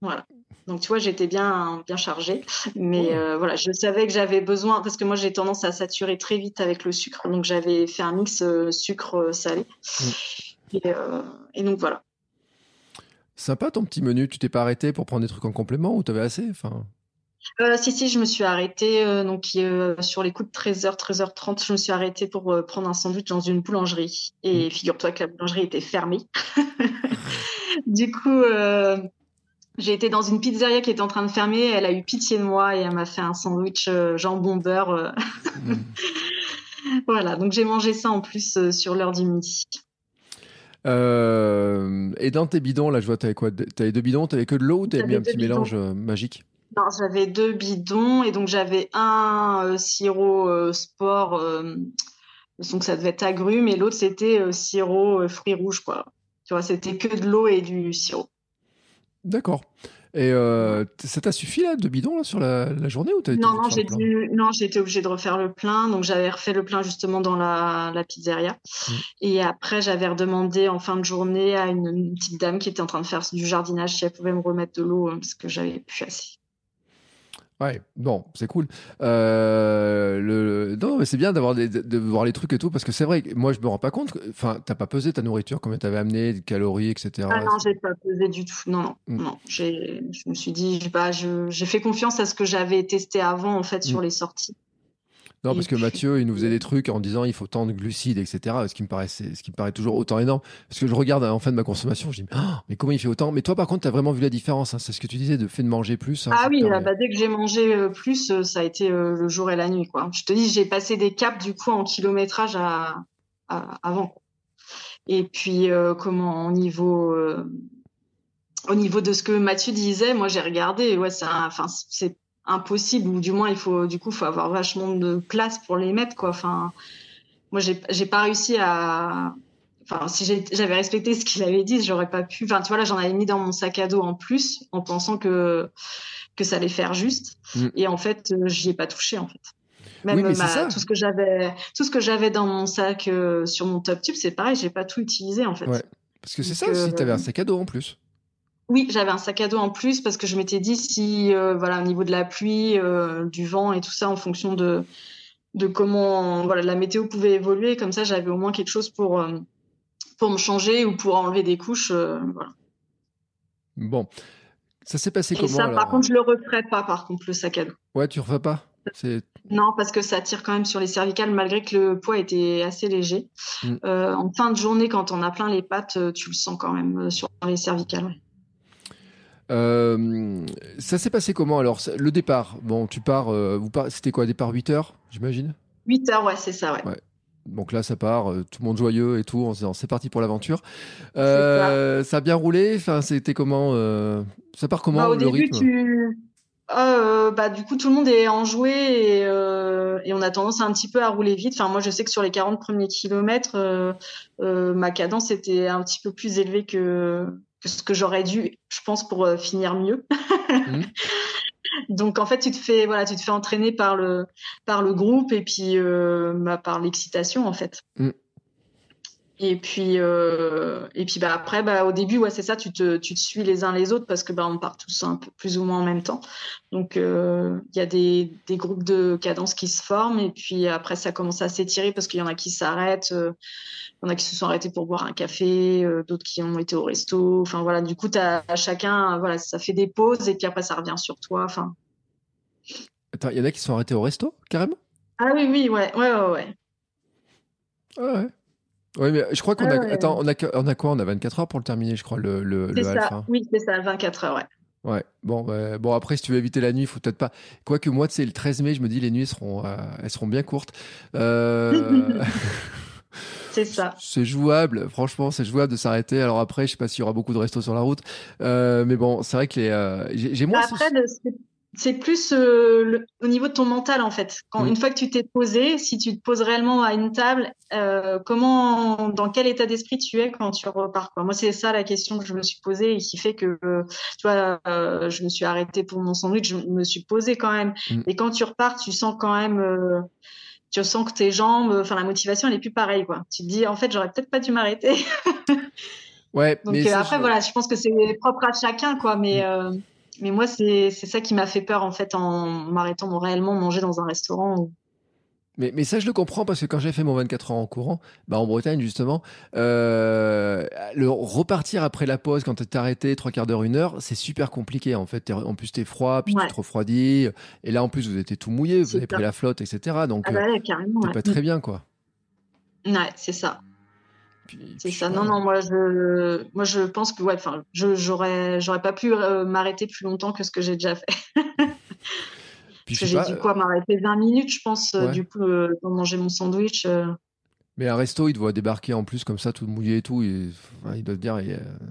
Speaker 3: Voilà. Donc tu vois, j'étais bien bien chargée, mais euh, voilà, je savais que j'avais besoin parce que moi j'ai tendance à saturer très vite avec le sucre, donc j'avais fait un mix euh, sucre euh, salé. Mm. Et, donc voilà.
Speaker 1: Sympa ton petit menu. Tu t'es pas arrêté pour prendre des trucs en complément ou t'avais assez enfin...
Speaker 3: si, si, je me suis arrêtée. donc, sur les coups de 13h, 13h30, je me suis arrêtée pour prendre un sandwich dans une boulangerie. Et mm. figure-toi que la boulangerie était fermée. <laughs> du coup, j'ai été dans une pizzeria qui était en train de fermer. Elle a eu pitié de moi et elle m'a fait un sandwich euh, jambon beurre. Euh. <laughs> Voilà, donc j'ai mangé ça en plus euh, sur l'heure du midi.
Speaker 1: et dans tes bidons, là, je vois, t'avais quoi? T'avais deux bidons, t'avais que de l'eau ou t'avais mis un petit mélange magique?
Speaker 3: Non, j'avais deux bidons et donc j'avais un sirop sport, donc ça devait être agrumes, et l'autre c'était sirop fruits rouges, quoi. Tu vois, c'était que de l'eau et du sirop.
Speaker 1: D'accord. Et euh, ça t'a suffi là, de bidon là, sur la, journée ou
Speaker 3: Non, non, j'ai non, j'ai été obligée de refaire le plein. Donc j'avais refait le plein justement dans la, la pizzeria. Mmh. Et après, j'avais redemandé en fin de journée à une, une, petite dame qui était en train de faire du jardinage si elle pouvait me remettre de l'eau hein, parce que j'avais plus assez.
Speaker 1: Ouais, bon, c'est cool. Euh, le, non, mais c'est bien d'avoir de voir les trucs et tout, parce que c'est vrai, moi je me rends pas compte. Enfin, t'as pas pesé ta nourriture, combien t'avais amené, de calories, etc.
Speaker 3: Ah non, j'ai pas pesé du tout. Non, non, mm. non. Je me suis dit, bah, j'ai fait confiance à ce que j'avais testé avant, en fait, sur mm. les sorties.
Speaker 1: Non, parce que Mathieu, il nous faisait des trucs en disant il faut tant de glucides, etc. Ce qui me paraît, ce qui me paraît toujours autant énorme. Parce que je regarde en fin de ma consommation, je dis oh, mais comment il fait autant? Mais toi, par contre, tu as vraiment vu la différence. Hein. C'est ce que tu disais de fait de manger plus.
Speaker 3: Hein, ah oui, bah, dès que j'ai mangé euh, plus, euh, ça a été euh, le jour et la nuit. Quoi. Je te dis, j'ai passé des caps du coup en kilométrage à, avant. Et puis, comment au niveau au niveau de ce que Mathieu disait, moi j'ai regardé, ouais, c'est impossible ou du moins il faut du coup faut avoir vachement de place pour les mettre quoi. Enfin moi j'ai pas réussi à enfin si j'avais respecté ce qu'il avait dit j'aurais pas pu enfin tu vois là j'en avais mis dans mon sac à dos en plus en pensant que que ça allait faire juste. Mm. et en fait euh, j'y ai pas touché en fait. Même tout ce que j'avais tout ce que j'avais dans mon sac euh, sur mon top tube c'est pareil j'ai pas tout utilisé en fait.
Speaker 1: Ouais. parce que c'est ça aussi tu avais un sac à dos en plus
Speaker 3: oui, j'avais un sac à dos en plus parce que je m'étais dit si, euh, voilà, au niveau de la pluie, euh, du vent et tout ça, en fonction de, de comment voilà, la météo pouvait évoluer, comme ça, j'avais au moins quelque chose pour, euh, pour me changer ou pour enlever des couches. voilà.
Speaker 1: Bon, ça s'est passé comment ça,
Speaker 3: Par contre, je le referai pas, par contre, le sac à dos.
Speaker 1: Ouais, tu refais pas?
Speaker 3: Non, parce que ça tire quand même sur les cervicales, malgré que le poids était assez léger. Mm. en fin de journée, quand on a plein les pattes, tu le sens quand même sur les cervicales.
Speaker 1: Euh, ça s'est passé comment alors Le départ, bon, tu pars, euh, vous c'était quoi, départ 8 heures, j'imagine?
Speaker 3: 8 heures, ouais, c'est ça, ouais.
Speaker 1: Donc là, ça part, euh, tout le monde joyeux et tout, en se disant c'est parti pour l'aventure. Ça. a bien roulé? Enfin, c'était comment Ça part comment
Speaker 3: bah, Au
Speaker 1: le
Speaker 3: début,
Speaker 1: rythme?
Speaker 3: tu... bah, du coup, tout le monde est enjoué et, et on a tendance un petit peu à rouler vite. Enfin, moi, je sais que sur les 40 premiers kilomètres, ma cadence était un petit peu plus élevée que ce que j'aurais dû, je pense, pour finir mieux. Mmh. <laughs> Donc en fait, tu te fais voilà, tu te fais entraîner par le par le groupe et puis euh, bah, par l'excitation en fait. Mm. Et puis euh, et puis bah après bah au début ouais c'est ça, tu te tu te suis les uns les autres parce que bah on part tous un peu plus ou moins en même temps. Donc euh, il y a des des groupes de cadence qui se forment et puis après ça commence à s'étirer parce qu'il y en a qui s'arrêtent. Il y en a qui se sont arrêtés pour boire un café, d'autres qui ont été au resto. Enfin voilà, du coup, as, chacun, voilà, ça fait des pauses et puis après ça revient sur toi. Enfin,
Speaker 1: Attends, il y en a qui sont arrêtés au resto, carrément?
Speaker 3: Ah oui, oui, ouais, ouais, ouais. ouais.
Speaker 1: Ah ouais. Oui, mais je crois qu'on a. Attends, on a, on a quoi? On a 24 heures pour le terminer, je crois, le, le, le
Speaker 3: ça. Oui, c'est ça, 24 heures, ouais.
Speaker 1: Ouais, bon, bah, bon après, si tu veux éviter la nuit, il faut peut-être pas. Quoique moi, sais, le 13 mai, je me dis, les nuits seront, euh, elles seront bien courtes.
Speaker 3: Euh... <laughs> c'est ça. <laughs>
Speaker 1: C'est jouable, franchement, c'est jouable de s'arrêter. Alors après, je sais pas s'il y aura beaucoup de restos sur la route. Euh, mais bon, c'est vrai que les. J'ai moins.
Speaker 3: Après, c'est plus euh, au niveau de ton mental en fait. Quand, mm. Une fois que tu t'es posé, si tu te poses réellement à une table, euh, comment, dans quel état d'esprit tu es quand tu repars quoi? Moi, c'est ça la question que je me suis posée et qui fait que, tu vois, euh, je me suis arrêtée pour mon sandwich, je me suis posée quand même. Mm. Et quand tu repars, tu sens quand même, tu sens que tes jambes, enfin la motivation, elle est plus pareille quoi. Tu te dis, en fait, j'aurais peut-être pas dû m'arrêter. <laughs>
Speaker 1: ouais.
Speaker 3: Donc mais après, voilà, je pense que c'est propre à chacun quoi, mais. Mm. Mais moi, c'est ça qui m'a fait peur en fait en m'arrêtant réellement manger dans un restaurant.
Speaker 1: Mais, mais, ça, je le comprends parce que quand j'ai fait mon 24 heures en courant, bah en Bretagne justement, euh, le repartir après la pause quand tu es arrêté trois quarts d'heure, une heure, c'est super compliqué en fait. En plus, tu es froid, puis tu te refroidis. Et là, en plus, vous étiez tout mouillé, vous avez pris la flotte, etc. Donc,
Speaker 3: ah bah
Speaker 1: euh, pas très bien quoi.
Speaker 3: Ouais, c'est ça. C'est ça. Non, non, moi je, moi je pense que ouais, enfin, je j'aurais, j'aurais pas pu euh, m'arrêter plus longtemps que ce que j'ai déjà fait. <laughs> Parce que j'ai dû quoi m'arrêter 20 minutes, je pense, euh, du coup, euh, pour manger mon sandwich.
Speaker 1: Mais un resto, il doit débarquer en plus comme ça, tout mouillé et tout. Et, il doit se dire,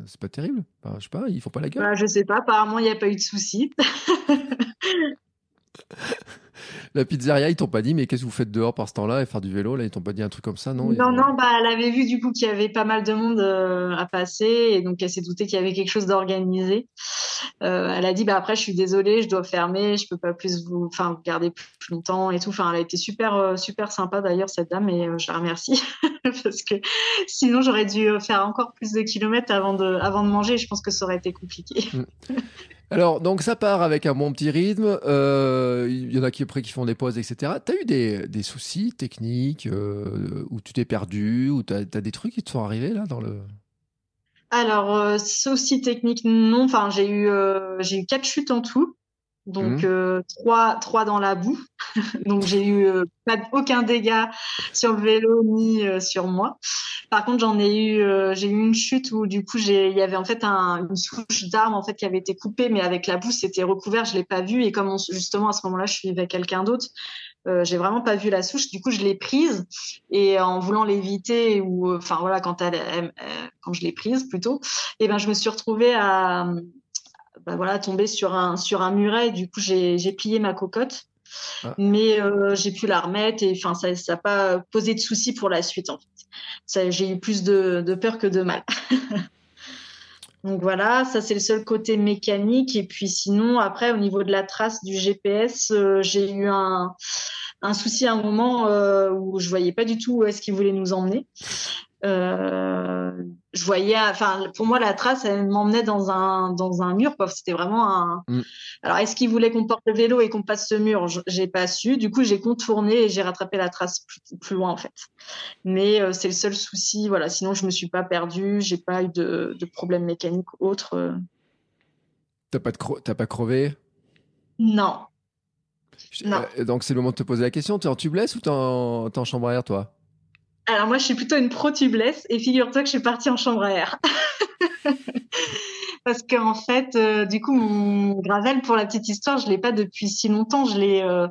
Speaker 1: c'est pas terrible. je sais pas, ils font pas la gueule.
Speaker 3: Bah, je sais pas, apparemment, il n'y a pas eu de soucis. <laughs> <laughs>
Speaker 1: la pizzeria, ils t'ont pas dit, mais qu'est-ce que vous faites dehors par ce temps-là et faire du vélo? Là, ils t'ont pas dit un truc comme ça, non?
Speaker 3: Non, non, bah, elle avait vu du coup qu'il y avait pas mal de monde euh, à passer et donc elle s'est doutée qu'il y avait quelque chose d'organisé. Euh, elle a dit, bah après, je suis désolée, je dois fermer, je peux pas plus vous, enfin, garder plus longtemps et tout. Enfin, elle a été super, euh, super sympa d'ailleurs cette dame et je la remercie <laughs> parce que sinon j'aurais dû faire encore plus de kilomètres avant de, avant de manger. Je pense que ça aurait été compliqué. <laughs>
Speaker 1: Alors, donc ça part avec un bon petit rythme. Euh, il y en a qui après qui font des pauses, etc. Tu as eu des, soucis techniques euh, où tu t'es perdu, ou tu as, des trucs qui te sont arrivés là dans le.
Speaker 3: Alors, euh, soucis techniques, non. Enfin, j'ai eu, j'ai eu quatre chutes en tout. Donc, mmh. trois, trois dans la boue. <laughs> donc, j'ai eu pas, aucun dégât sur le vélo ni sur moi. Par contre, j'en ai eu, euh, j'ai eu une chute où du coup, j'ai, il y avait en fait un, une souche d'arbre en fait qui avait été coupée, mais avec la boue, c'était recouvert, je l'ai pas vu. Et comme justement à ce moment-là, je suis avec quelqu'un d'autre, euh, j'ai vraiment pas vu la souche. Du coup, je l'ai prise et en voulant l'éviter ou, enfin voilà, quand elle, quand je l'ai prise plutôt, et eh ben je me suis retrouvée à, bah, voilà, tomber sur un sur un muret. Du coup, j'ai, plié ma cocotte. Ah. Mais euh, j'ai pu la remettre et enfin ça n'a pas posé de soucis pour la suite en fait j'ai eu plus de, peur que de mal. <laughs> Donc voilà, ça c'est le seul côté mécanique. Et puis sinon, après, au niveau de la trace du GPS, euh, j'ai eu un, souci à un moment euh, où je voyais pas du tout où est-ce qu'il voulait nous emmener. Euh, je voyais, enfin, pour moi, la trace, elle m'emmenait dans un, dans un mur. C'était vraiment un. Mm. Alors, est-ce qu'il voulait qu'on porte le vélo et qu'on passe ce mur? J'ai pas su. Du coup, j'ai contourné et j'ai rattrapé la trace plus, loin, en fait. Mais euh, c'est le seul souci, voilà. Sinon, je me suis pas perdue, j'ai pas eu de, de problème mécanique autre. Euh.
Speaker 1: T'as pas, de pas crevé?
Speaker 3: Non.
Speaker 1: non. donc, c'est le moment de te poser la question. Tu es en tubeless ou tu es en chambre air, toi?
Speaker 3: Alors moi, je suis plutôt une pro-tubeless et figure-toi que je suis partie en chambre à air. <laughs> Parce qu'en fait, euh, du coup, mon gravel, pour la petite histoire, je l'ai pas depuis si longtemps. Je l'ai, euh,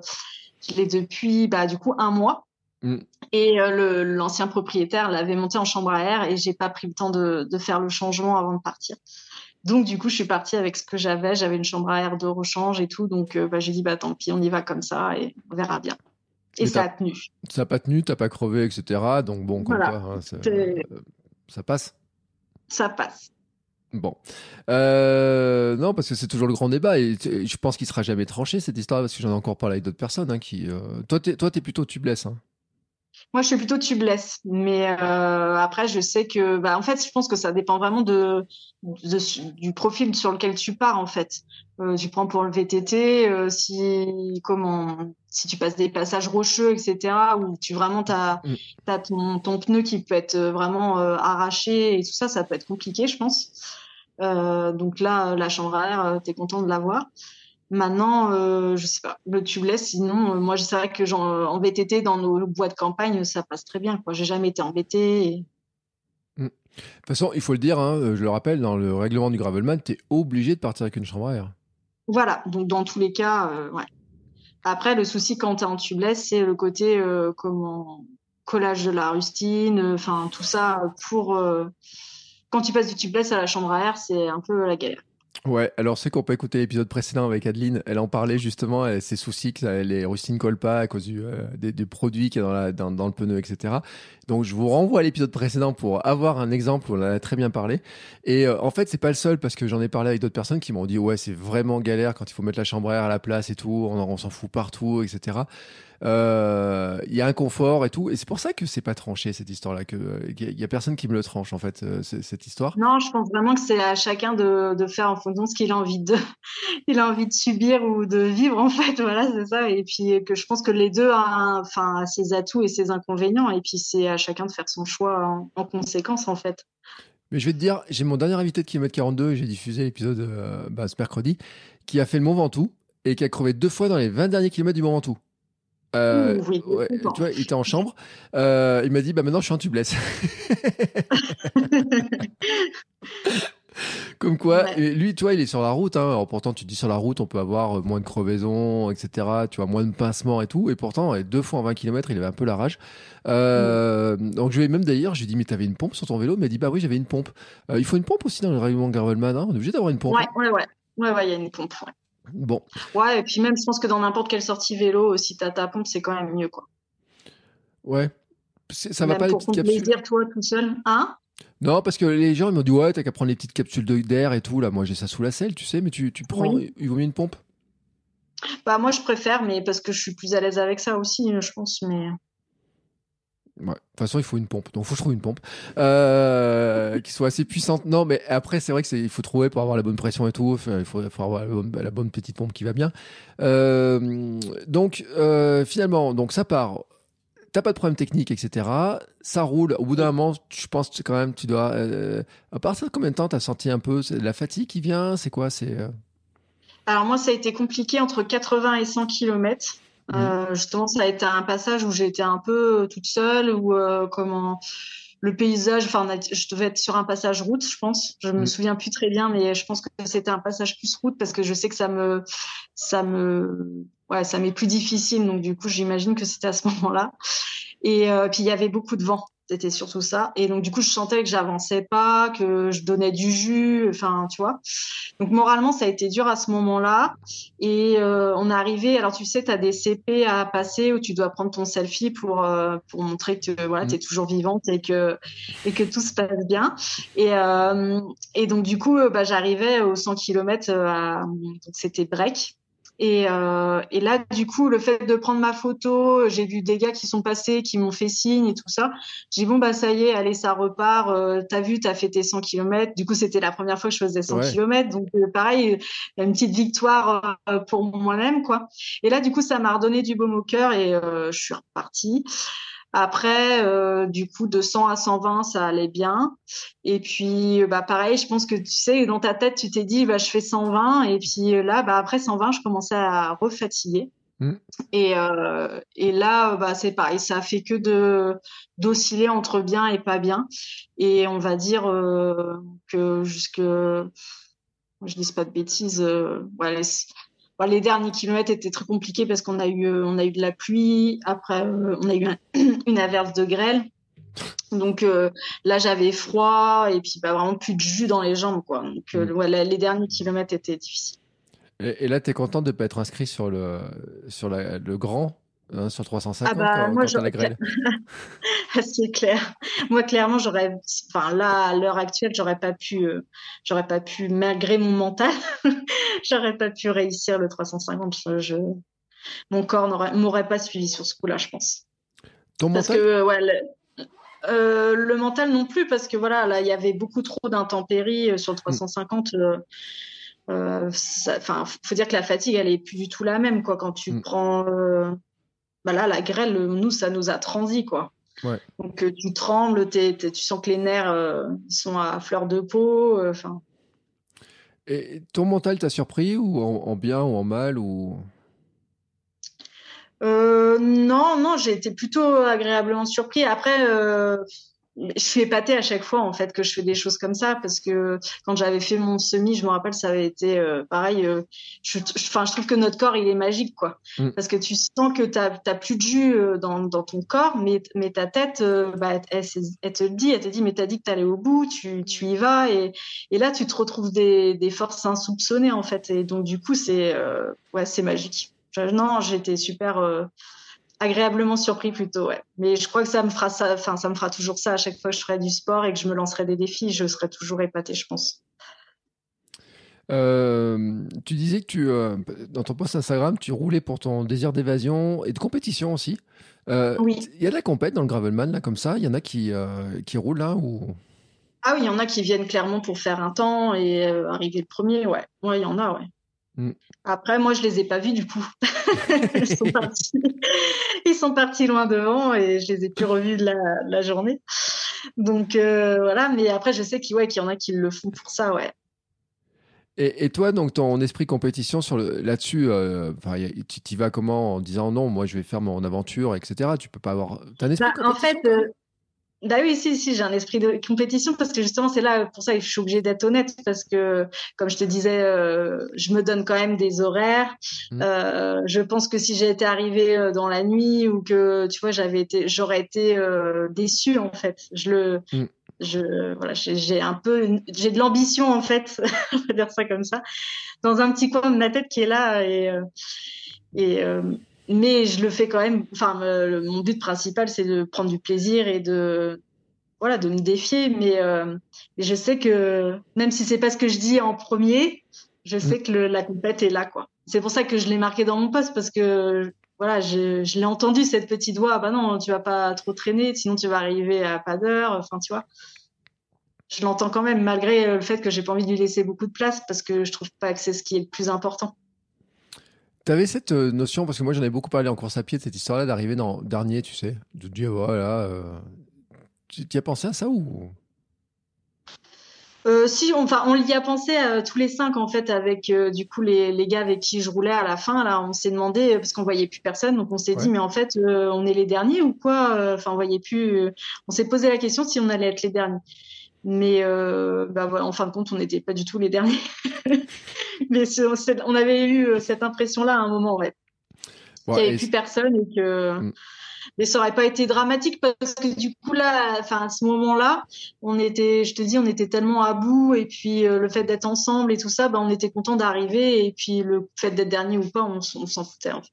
Speaker 3: je l'ai depuis, bah, du coup, un mois. Mm. Et l'ancien propriétaire l'avait monté en chambre à air et j'ai pas pris le temps de, de, faire le changement avant de partir. Donc du coup, je suis partie avec ce que j'avais. J'avais une chambre à air de rechange et tout. Donc bah, j'ai dit bah tant pis, on y va comme ça et on verra bien. Et ça a tenu.
Speaker 1: Ça n'a pas tenu, t'as pas crevé, etc. Donc bon, comme hein, ça passe.
Speaker 3: Ça passe.
Speaker 1: Bon. Euh, non, parce que c'est toujours le grand débat et, je pense qu'il sera jamais tranché cette histoire parce que j'en ai encore parlé avec d'autres personnes. Hein, qui, euh... Toi, t'es, plutôt tubeless. Hein.
Speaker 3: Moi, je suis plutôt tubeless, mais euh, après, je sais que, bah, en fait, je pense que ça dépend vraiment de, du profil sur lequel tu pars, en fait. Euh, tu prends pour le VTT, si comment, si tu passes des passages rocheux, etc., où tu vraiment t'as, mm. as ton, ton, pneu qui peut être vraiment arraché et tout ça, ça peut être compliqué, je pense. Euh, donc là, la chambre à air, euh, tu es content de l'avoir. Maintenant, euh, je sais pas, le tubeless, sinon, moi, je sais que en, VTT, dans nos bois de campagne, ça passe très bien. J'ai jamais été embêté.
Speaker 1: Mm. De toute façon, il faut le dire, hein, je le rappelle, dans le règlement du Gravelman, tu es obligé de partir avec une chambre à air.
Speaker 3: Voilà, donc dans tous les cas, ouais. Après, le souci quand tu es en tubeless, c'est le côté comment collage de la rustine, enfin tout ça pour quand tu passes du tubeless à la chambre à air, c'est un peu la galère.
Speaker 1: Ouais, alors c'est qu'on peut écouter l'épisode précédent avec Adeline. Elle en parlait justement, elle, ses soucis que les rustines collent pas à cause du, euh, des, produits qu'il y a dans, dans, le pneu, etc. Donc je vous renvoie à l'épisode précédent pour avoir un exemple où on en a très bien parlé. Et euh, en fait, c'est pas le seul parce que j'en ai parlé avec d'autres personnes qui m'ont dit ouais, c'est vraiment galère quand il faut mettre la chambre à air à la place et tout, on, on s'en fout partout, etc. Euh, il y a un confort et tout. Et c'est pour ça que c'est pas tranché cette histoire-là, qu'il il y a personne qui me le tranche en fait euh, cette histoire.
Speaker 3: Non, je pense vraiment que c'est à chacun de, de, faire en fonction de ce qu'il a envie de, <laughs> il a envie de subir ou de vivre en fait. <laughs> Voilà, c'est ça. Et puis que je pense que les deux, ont, enfin, ses atouts et ses inconvénients. Et puis c'est à chacun de faire son choix en, conséquence en fait.
Speaker 1: Mais je vais te dire, j'ai mon dernier invité de Kilomètre 42, j'ai diffusé l'épisode euh, bah, ce mercredi, qui a fait le Mont Ventoux et qui a crevé deux fois dans les 20 derniers kilomètres du Mont Ventoux. Euh, tu vois, il était en chambre. Euh, il m'a dit, bah maintenant je suis en tubeless. <laughs> Comme quoi, lui, toi, il est sur la route. Hein. Alors, pourtant, tu dis sur la route, on peut avoir euh, moins de crevaisons, etc. Tu vois, moins de pincements et tout. Et pourtant, deux fois en 20 km, il avait un peu la rage. Mm. Donc, je lui ai même d'ailleurs, je lui ai dit, mais t'avais une pompe sur ton vélo? Il m'a dit, bah oui, j'avais une pompe. il faut une pompe aussi dans le règlement Gravelman. Hein. On est obligé d'avoir une pompe.
Speaker 3: Ouais, ouais, ouais. Ouais, il y a une pompe.
Speaker 1: Bon.
Speaker 3: Ouais, et puis même, je pense que dans n'importe quelle sortie vélo, si t'as ta pompe, c'est quand même mieux, quoi.
Speaker 1: Ouais. Ça va pas les petites capsules.
Speaker 3: plaisir, toi, tout seul. Hein?
Speaker 1: Non, parce que les gens, ils m'ont dit, ouais, t'as qu'à prendre les petites capsules d'air et tout. Là, moi, j'ai ça sous la selle, tu sais, mais tu, tu prends, il vaut mieux une pompe?
Speaker 3: Bah, moi, je préfère, mais parce que je suis plus à l'aise avec ça aussi, je pense, mais.
Speaker 1: De toute façon, il faut une pompe. Donc, il faut que je trouve une pompe euh, qui soit assez puissante. Non, mais après, c'est vrai que il faut trouver pour avoir la bonne pression et tout. il faut, avoir la bonne, petite pompe qui va bien. Euh, donc, euh, finalement, donc ça part. T'as pas de problème technique, etc. Ça roule. Au bout d'un moment, je pense que quand même, tu dois. à partir de combien de temps t'as senti un peu la fatigue qui vient? C'est quoi? C'est
Speaker 3: alors moi, ça a été compliqué entre 80 et 100 km. Mmh. Euh, justement, ça a été un passage où j'ai été un peu euh, toute seule, où euh, comment le paysage, enfin, je devais être sur un passage route, je pense. Je me mmh. souviens plus très bien, mais je pense que c'était un passage plus route parce que je sais que ça me, ça me, ouais, ça m'est plus difficile. Donc du coup, j'imagine que c'était à ce moment-là. Et puis il y avait beaucoup de vent. C'était surtout ça. Et donc, du coup, je sentais que j'avançais pas, que je donnais du jus, enfin, tu vois. Donc, moralement, ça a été dur à ce moment-là. Et euh, on est arrivé, alors tu sais, tu as des CP à passer où tu dois prendre ton selfie pour, euh, pour montrer que voilà, tu es toujours vivante et que, et que tout se passe bien. Et, euh, et donc, du coup, bah, j'arrivais aux 100 km, à, c'était break. Et, euh, et, là, du coup, le fait de prendre ma photo, j'ai vu des gars qui sont passés, qui m'ont fait signe et tout ça. J'ai dit, bon, bah, ça y est, allez, ça repart. Euh, t'as vu, t'as fait tes 100 km. Du coup, c'était la première fois que je faisais 100 km. Donc, euh, pareil, une petite victoire euh, pour moi-même, quoi. Et là, du coup, ça m'a redonné du baume au cœur et je suis repartie. Après, euh, du coup, de 100 à 120, ça allait bien. Et puis, bah, pareil, je pense que tu sais, dans ta tête, tu t'es dit, bah, je fais 120. Et puis là, bah, après 120, je commençais à refatiguer. Mmh. Et, euh, et là, bah, c'est pareil, ça fait que de d'osciller entre bien et pas bien. Et on va dire euh, que jusque, je dis pas de bêtises, ouais, les derniers kilomètres étaient très compliqués parce qu'on a eu, on a eu de la pluie. Après, on a eu <clears throat> une averse de grêle. Donc là, j'avais froid et puis bah, vraiment plus de jus dans les jambes. Quoi. Donc mm. les derniers kilomètres étaient difficiles.
Speaker 1: Et, là, tu es contente de ne pas être inscrit sur le, sur le grand Hein, sur 350 ah
Speaker 3: bah, moi, la grêle <laughs> C'est clair. Moi, clairement, j'aurais, enfin là, à l'heure actuelle, j'aurais pas pu, euh, j'aurais pas pu, malgré mon mental, <laughs> j'aurais pas pu réussir le 350. Je, mon corps m'aurait pas suivi sur ce coup-là, je pense.
Speaker 1: Ton
Speaker 3: parce
Speaker 1: mental?
Speaker 3: que, ouais, le, euh, le, mental non plus, parce que voilà, là, il y avait beaucoup trop d'intempéries euh, sur le 350. Mm. Enfin, faut dire que la fatigue, elle est plus du tout la même, quoi. Quand tu mm. prends bah là, la grêle, nous, ça nous a transi, quoi. Donc, euh, tu trembles, tu sens que les nerfs euh, sont à fleur de peau. Euh.
Speaker 1: Et ton mental t'a surpris ou en, bien ou en mal ou?
Speaker 3: Non, non, j'ai été plutôt agréablement surpris. Après, je suis épatée à chaque fois en fait que je fais des choses comme ça parce que quand j'avais fait mon semi, je me rappelle, ça avait été euh, pareil. Euh, je, enfin, je trouve que notre corps il est magique quoi, mm. parce que tu sens que tu t'as plus de jus euh, dans, dans, ton corps, mais mais ta tête, bah, elle, elle, te le dit, elle te dit mais t'as dit que t'allais au bout, tu, tu y vas et, et là tu te retrouves des, des forces insoupçonnées en fait et donc du coup c'est ouais c'est magique. non, j'étais super agréablement surpris plutôt, ouais. Mais je crois que ça me fera ça, enfin, ça me fera toujours ça à chaque fois que je ferai du sport et que je me lancerai des défis, je serai toujours épatée, je pense.
Speaker 1: Euh, tu disais que tu, euh, dans ton post Instagram, tu roulais pour ton désir d'évasion et de compétition aussi.
Speaker 3: Euh, oui.
Speaker 1: Il y a de la compète dans le gravelman là comme ça. Il y en a qui qui roulent là ou?
Speaker 3: Ah oui, il y en a qui viennent clairement pour faire un temps et arriver le premier. Ouais, ouais, il y en a, ouais. Mm. Après, moi, je les ai pas vus du coup. <laughs> Ils sont partis. Ils sont partis loin devant et je les ai plus revus de la, journée. Donc euh, voilà, mais après, je sais qu'il ouais, y en a qui le font pour ça, ouais.
Speaker 1: Et, toi, donc ton esprit compétition sur là-dessus, euh, tu y vas comment en disant non, moi je vais faire mon aventure, etc. Tu peux pas avoir. As un esprit
Speaker 3: bah, en fait, euh, bah oui, si, si, j'ai un esprit de compétition parce que justement, c'est là, pour ça, je suis obligée d'être honnête parce que, comme je te disais, euh, je me donne quand même des horaires. Mmh. Euh, je pense que si j'étais arrivée euh, dans la nuit ou que, tu vois, j'avais été, j'aurais été euh, déçue, en fait. Je le, mmh. je, voilà, j'ai un peu, j'ai de l'ambition, en fait, <laughs> on va dire ça comme ça, dans un petit coin de ma tête qui est là et, euh, et, mais je le fais quand même. Enfin, mon but principal, c'est de prendre du plaisir et de voilà, de me défier. Mais euh, je sais que même si c'est pas ce que je dis en premier, je sais mm. que la compète est là, quoi. C'est pour ça que je l'ai marqué dans mon poste parce que voilà, je, je l'ai entendu cette petite voix. bah non, tu vas pas trop traîner, sinon tu vas arriver à pas d'heure. Enfin, tu vois. Je l'entends quand même malgré le fait que j'ai pas envie de lui laisser beaucoup de place parce que je trouve pas que c'est ce qui est le plus important.
Speaker 1: Tu avais cette euh, notion, parce que moi j'en ai beaucoup parlé en course à pied, de cette histoire-là d'arriver dans dernier, tu sais, de dire voilà. Euh, tu, as pensé à ça ou?
Speaker 3: Euh, si, on, enfin, on y a pensé tous les cinq en fait avec du coup les, les, gars avec qui je roulais à la fin. Là, on s'est demandé parce qu'on voyait plus personne, donc on s'est dit mais en fait on est les derniers ou quoi? Enfin, on voyait plus. on s'est posé la question si on allait être les derniers. Mais bah voilà, en fin de compte, on n'était pas du tout les derniers. <laughs> <laughs> Mais on avait eu euh, cette impression-là à un moment, ouais. Qu'il n'y avait plus personne et que. Mm. Mais ça aurait pas été dramatique parce que du coup là, enfin à ce moment-là, on était, je te dis, on était tellement à bout et puis euh, le fait d'être ensemble et tout ça, bah, on était content d'arriver et puis le fait d'être dernier ou pas, on, s'en foutait en fait.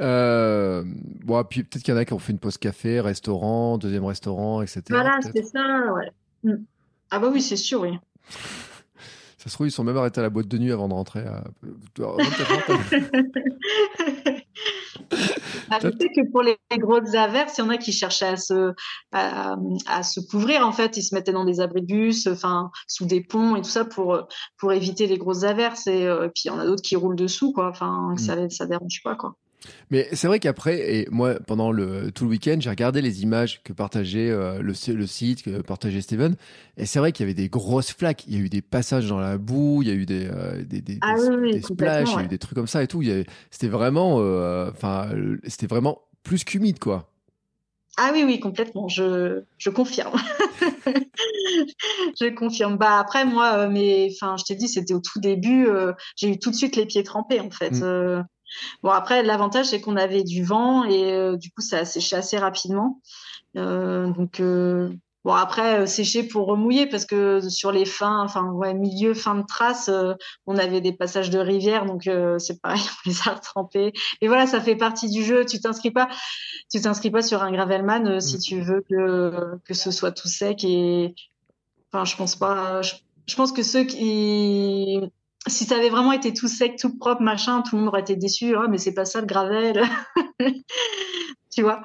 Speaker 1: Euh, bon, puis peut-être qu'il y en a qui ont fait une pause café, restaurant, deuxième restaurant, etc.
Speaker 3: Voilà, c'est ça, ouais. Mm. Ah bah oui, c'est sûr, oui.
Speaker 1: Ça se trouve, ils sont même arrêtés à la boîte de nuit avant de rentrer. À...
Speaker 3: Je sais que pour les grosses averses, il y en a qui cherchaient à se, à, se couvrir. En fait, ils se mettaient dans des abris de bus, enfin, sous des ponts et tout ça pour, pour éviter les grosses averses. Et, euh, puis, il y en a d'autres qui roulent dessous, quoi. Enfin, mm. ça, ça dérange pas, quoi.
Speaker 1: Mais c'est vrai qu'après, et moi, pendant le, tout le week-end, j'ai regardé les images que partageait euh, le, le, site, que partageait Steven. Et c'est vrai qu'il y avait des grosses flaques. Il y a eu des passages dans la boue, il y a eu des, euh, des, des,
Speaker 3: ah des,
Speaker 1: il y a eu des trucs comme ça et tout. C'était vraiment, euh, c'était vraiment plus qu'humide, quoi.
Speaker 3: Ah oui, oui, complètement. Je, je confirme. <laughs> je confirme. Bah après moi, mais enfin, je t'ai dit, c'était au tout début. j'ai eu tout de suite les pieds trempés en fait. Mm. Bon après, l'avantage c'est qu'on avait du vent et du coup ça a séché assez rapidement. donc Bon, après, euh, sécher pour remouiller, parce que sur les fins, enfin, ouais, milieu, fin de trace, euh, on avait des passages de rivière, donc euh, c'est pareil, <laughs> on les a retrempés. Et voilà, ça fait partie du jeu. Tu t'inscris pas, tu t'inscris pas sur un gravelman si mm. tu veux que, que ce soit tout sec. Et enfin, je pense pas. Je, pense que ceux qui, si ça avait vraiment été tout sec, tout propre, machin, tout le monde aurait été déçu. Oh, mais c'est pas ça le gravel. <laughs> tu vois?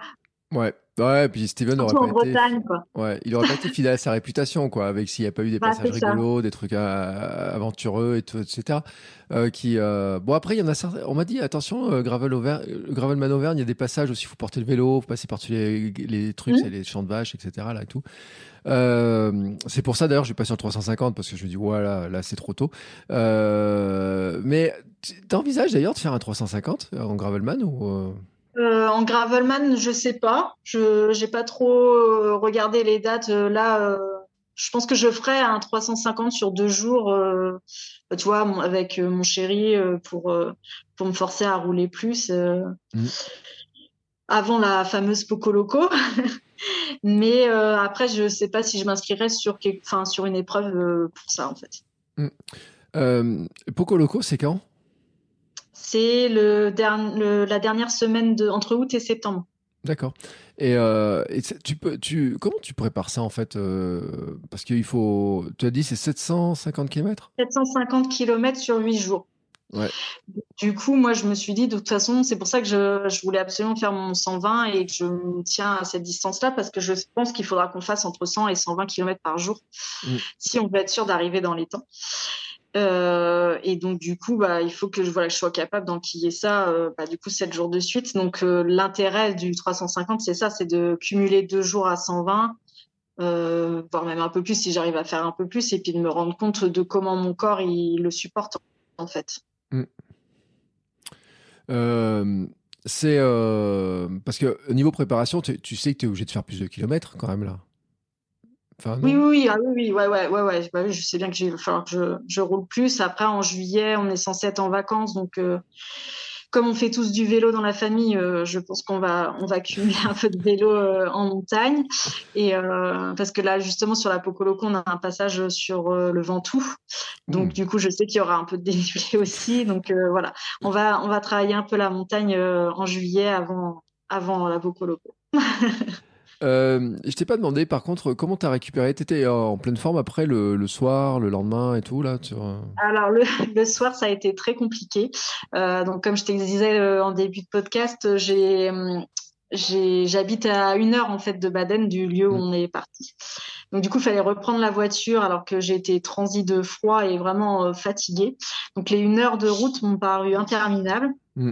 Speaker 1: Ouais. Ouais, puis Steven aurait pas été... Ouais, il aurait pas été fidèle à sa réputation, quoi, avec s'il n'y a pas eu des passages rigolos, des trucs euh, aventureux, et tout, etc. Euh, qui, euh, Bon, après, il y en a certains. On m'a dit, attention, Gravel Gravelman Auvergne, il y a des passages où il faut porter le vélo, faut passer par-dessus les, les trucs, mmh. les champs de vaches, etc. Là, et tout. c'est pour ça d'ailleurs, je suis pas sur le 350 parce que je me dis, voilà, là, c'est trop tôt. mais tu envisages d'ailleurs de faire un 350 en Gravelman ou
Speaker 3: euh, en gravelman, je sais pas. Je j'ai pas trop euh, regardé les dates euh, là. je pense que je ferai un 350 sur deux jours, tu vois, avec mon chéri pour pour me forcer à rouler plus mmh. avant la fameuse Poco Loco. <laughs> Mais après, je sais pas si je m'inscrirai sur enfin sur une épreuve pour ça en fait.
Speaker 1: Mmh. Poco Loco, c'est quand?
Speaker 3: C'est le, la dernière semaine de, entre août et septembre.
Speaker 1: D'accord. Et, euh, tu peux, tu, comment tu prépares ça en fait euh, Parce qu'il faut. Tu as dit c'est 750 km
Speaker 3: 750 km sur 8 jours. Ouais. Du coup, moi, je me suis dit, de toute façon, c'est pour ça que je, je, voulais absolument faire mon 120 et que je me tiens à cette distance-là parce que je pense qu'il faudra qu'on fasse entre 100 et 120 km par jour mm. si on veut être sûr d'arriver dans les temps. Euh, et donc du coup, bah, il faut que je, voilà, je sois capable d'enquiller ça, euh, bah, du coup, 7 jours de suite. Donc euh, l'intérêt du 350, c'est ça, c'est de cumuler deux jours à 120, voire même un peu plus si j'arrive à faire un peu plus, et puis de me rendre compte de comment mon corps il le supporte en fait. Mm.
Speaker 1: c'est parce que au niveau préparation, tu sais que tu es obligé de faire plus de kilomètres quand même là
Speaker 3: oui, oui, ah oui, oui, ouais, ouais, ouais, ouais. Bah je sais bien que j'ai falloir que je, je, roule plus. Après, en juillet, on est censé être en vacances, donc euh, comme on fait tous du vélo dans la famille, euh, je pense qu'on va, on va cumuler <laughs> un peu de vélo euh, en montagne. Et parce que là, justement, sur la Pocoloco, on a un passage sur le Ventoux, donc mmh. du coup, je sais qu'il y aura un peu de dénivelé <laughs> aussi. Donc voilà, on va, on va travailler un peu la montagne en juillet avant, avant la Pocoloco. <laughs>
Speaker 1: Euh, je t'ai pas demandé, par contre, comment tu as récupéré? Tu étais en pleine forme après le, soir, le lendemain et tout là
Speaker 3: Alors <laughs> le, soir, ça a été très compliqué. Euh, donc comme je te disais euh, en début de podcast, j'ai j'habite à une heure en fait de Baden du lieu où mm. on est parti. Donc du coup, il fallait reprendre la voiture alors que j'étais transi de froid et vraiment fatiguée. Donc les une heure de route m'ont paru interminables. Mm.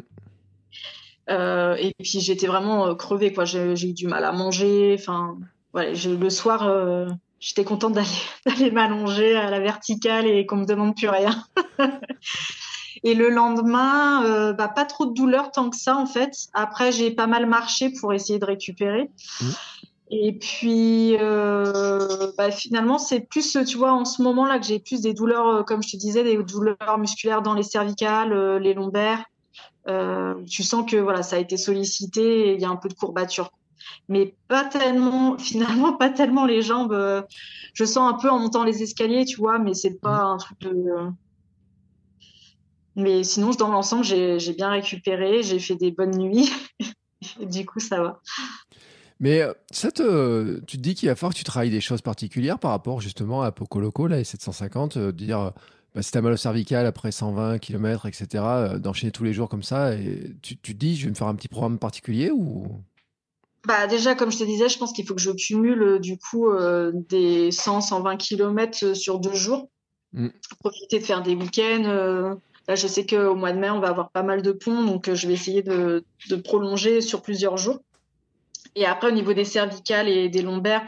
Speaker 3: Euh, et puis j'étais vraiment euh, crevée, quoi. J'ai eu du mal à manger. Enfin, voilà, le soir, euh, j'étais contente <laughs> d'aller m'allonger à la verticale et qu'on me demande plus rien. <laughs> et le lendemain, bah, pas trop de douleur tant que ça en fait. Après, j'ai pas mal marché pour essayer de récupérer. Mmh. Et puis, bah, finalement, c'est plus, tu vois, en ce moment-là que j'ai plus des douleurs, comme je te disais, des douleurs musculaires dans les cervicales, les lombaires. Euh, tu sens que voilà, ça a été sollicité il y a un peu de courbature. Mais pas tellement, <laughs> finalement, pas tellement les jambes. Euh, je sens un peu en montant les escaliers, tu vois, mais c'est pas un truc de. Mais sinon, dans l'ensemble, j'ai bien récupéré, j'ai fait des bonnes nuits. <laughs> du coup, ça va.
Speaker 1: Mais euh, ça te, tu te dis qu'il va falloir que tu travailles des choses particulières par rapport justement à Poco Loco, là, et 750, de dire bah, si t'as mal au cervical après 120 km, etc., euh, d'enchaîner tous les jours comme ça, et tu, tu te dis, je vais me faire un petit programme particulier ou?
Speaker 3: Bah déjà, comme je te disais, je pense qu'il faut que je cumule euh, du coup euh, des 100, 120 km sur deux jours. Mm. Profiter de faire des week-ends. là, je sais qu'au mois de mai, on va avoir pas mal de ponts, donc je vais essayer de, de prolonger sur plusieurs jours. Et après, au niveau des cervicales et des lombaires,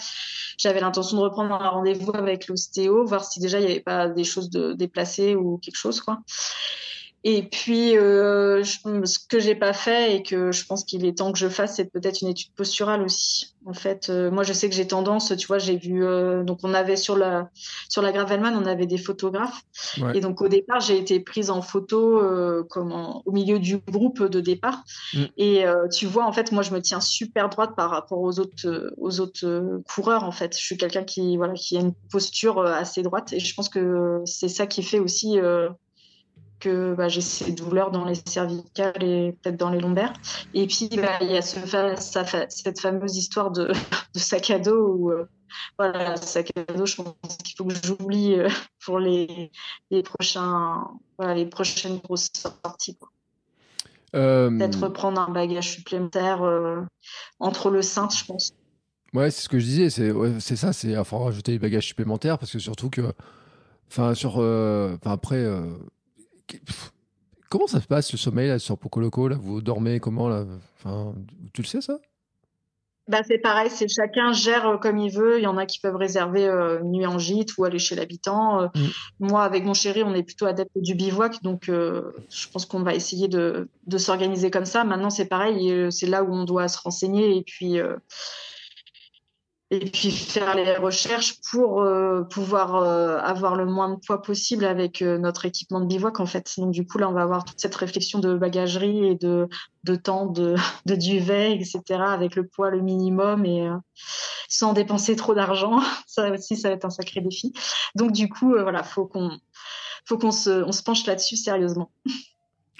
Speaker 3: j'avais l'intention de reprendre un rendez-vous avec l'ostéo, voir si déjà il n'y avait pas des choses de déplacées ou quelque chose, quoi. Et puis, euh, ce que j'ai pas fait et que je pense qu'il est temps que je fasse, c'est peut-être une étude posturale aussi. En fait, euh, moi, je sais que j'ai tendance, tu vois, j'ai vu, euh, donc on avait sur la sur la Gravelman, on avait des photographes, et donc au départ, j'ai été prise en photo euh, comme au milieu du groupe de départ. Mm. Et tu vois, en fait, moi, je me tiens super droite par rapport aux autres aux autres coureurs. En fait, je suis quelqu'un qui voilà qui a une posture assez droite, et je pense que c'est ça qui fait aussi que bah, j'ai ces douleurs dans les cervicales et peut-être dans les lombaires. Et puis, bah, il y a ce, cette fameuse histoire de, <laughs> de sac à dos où, euh, voilà, sac à dos, je pense qu'il faut que j'oublie euh, pour les, les, prochains, voilà, les prochaines grosses sorties. Euh, peut-être prendre un bagage supplémentaire entre le cintre, je pense.
Speaker 1: Ouais, c'est ce que je disais, c'est ouais, ça, c'est il faut rajouter des bagages supplémentaires parce que surtout que, enfin, sur, après, Comment ça se passe le sommeil là, sur Pocoloco là? Vous dormez comment là? Enfin, Tu le sais ça?
Speaker 3: Bah, c'est pareil, c'est chacun gère euh, comme il veut. Il y en a qui peuvent réserver euh, une nuit en gîte ou aller chez l'habitant. Euh, mm. Moi, avec mon chéri, on est plutôt adepte du bivouac, donc je pense qu'on va essayer de, de s'organiser comme ça. Maintenant, c'est pareil, c'est là où on doit se renseigner et puis et puis faire les recherches pour euh, pouvoir euh, avoir le moins de poids possible avec euh, notre équipement de bivouac en fait. Donc du coup là on va avoir toute cette réflexion de bagagerie et de, de temps de, <laughs> de duvet etc avec le poids le minimum et sans dépenser trop d'argent. <laughs> Ça aussi ça va être un sacré défi. Donc du coup voilà faut qu'on faut qu'on se, on se penche là-dessus sérieusement.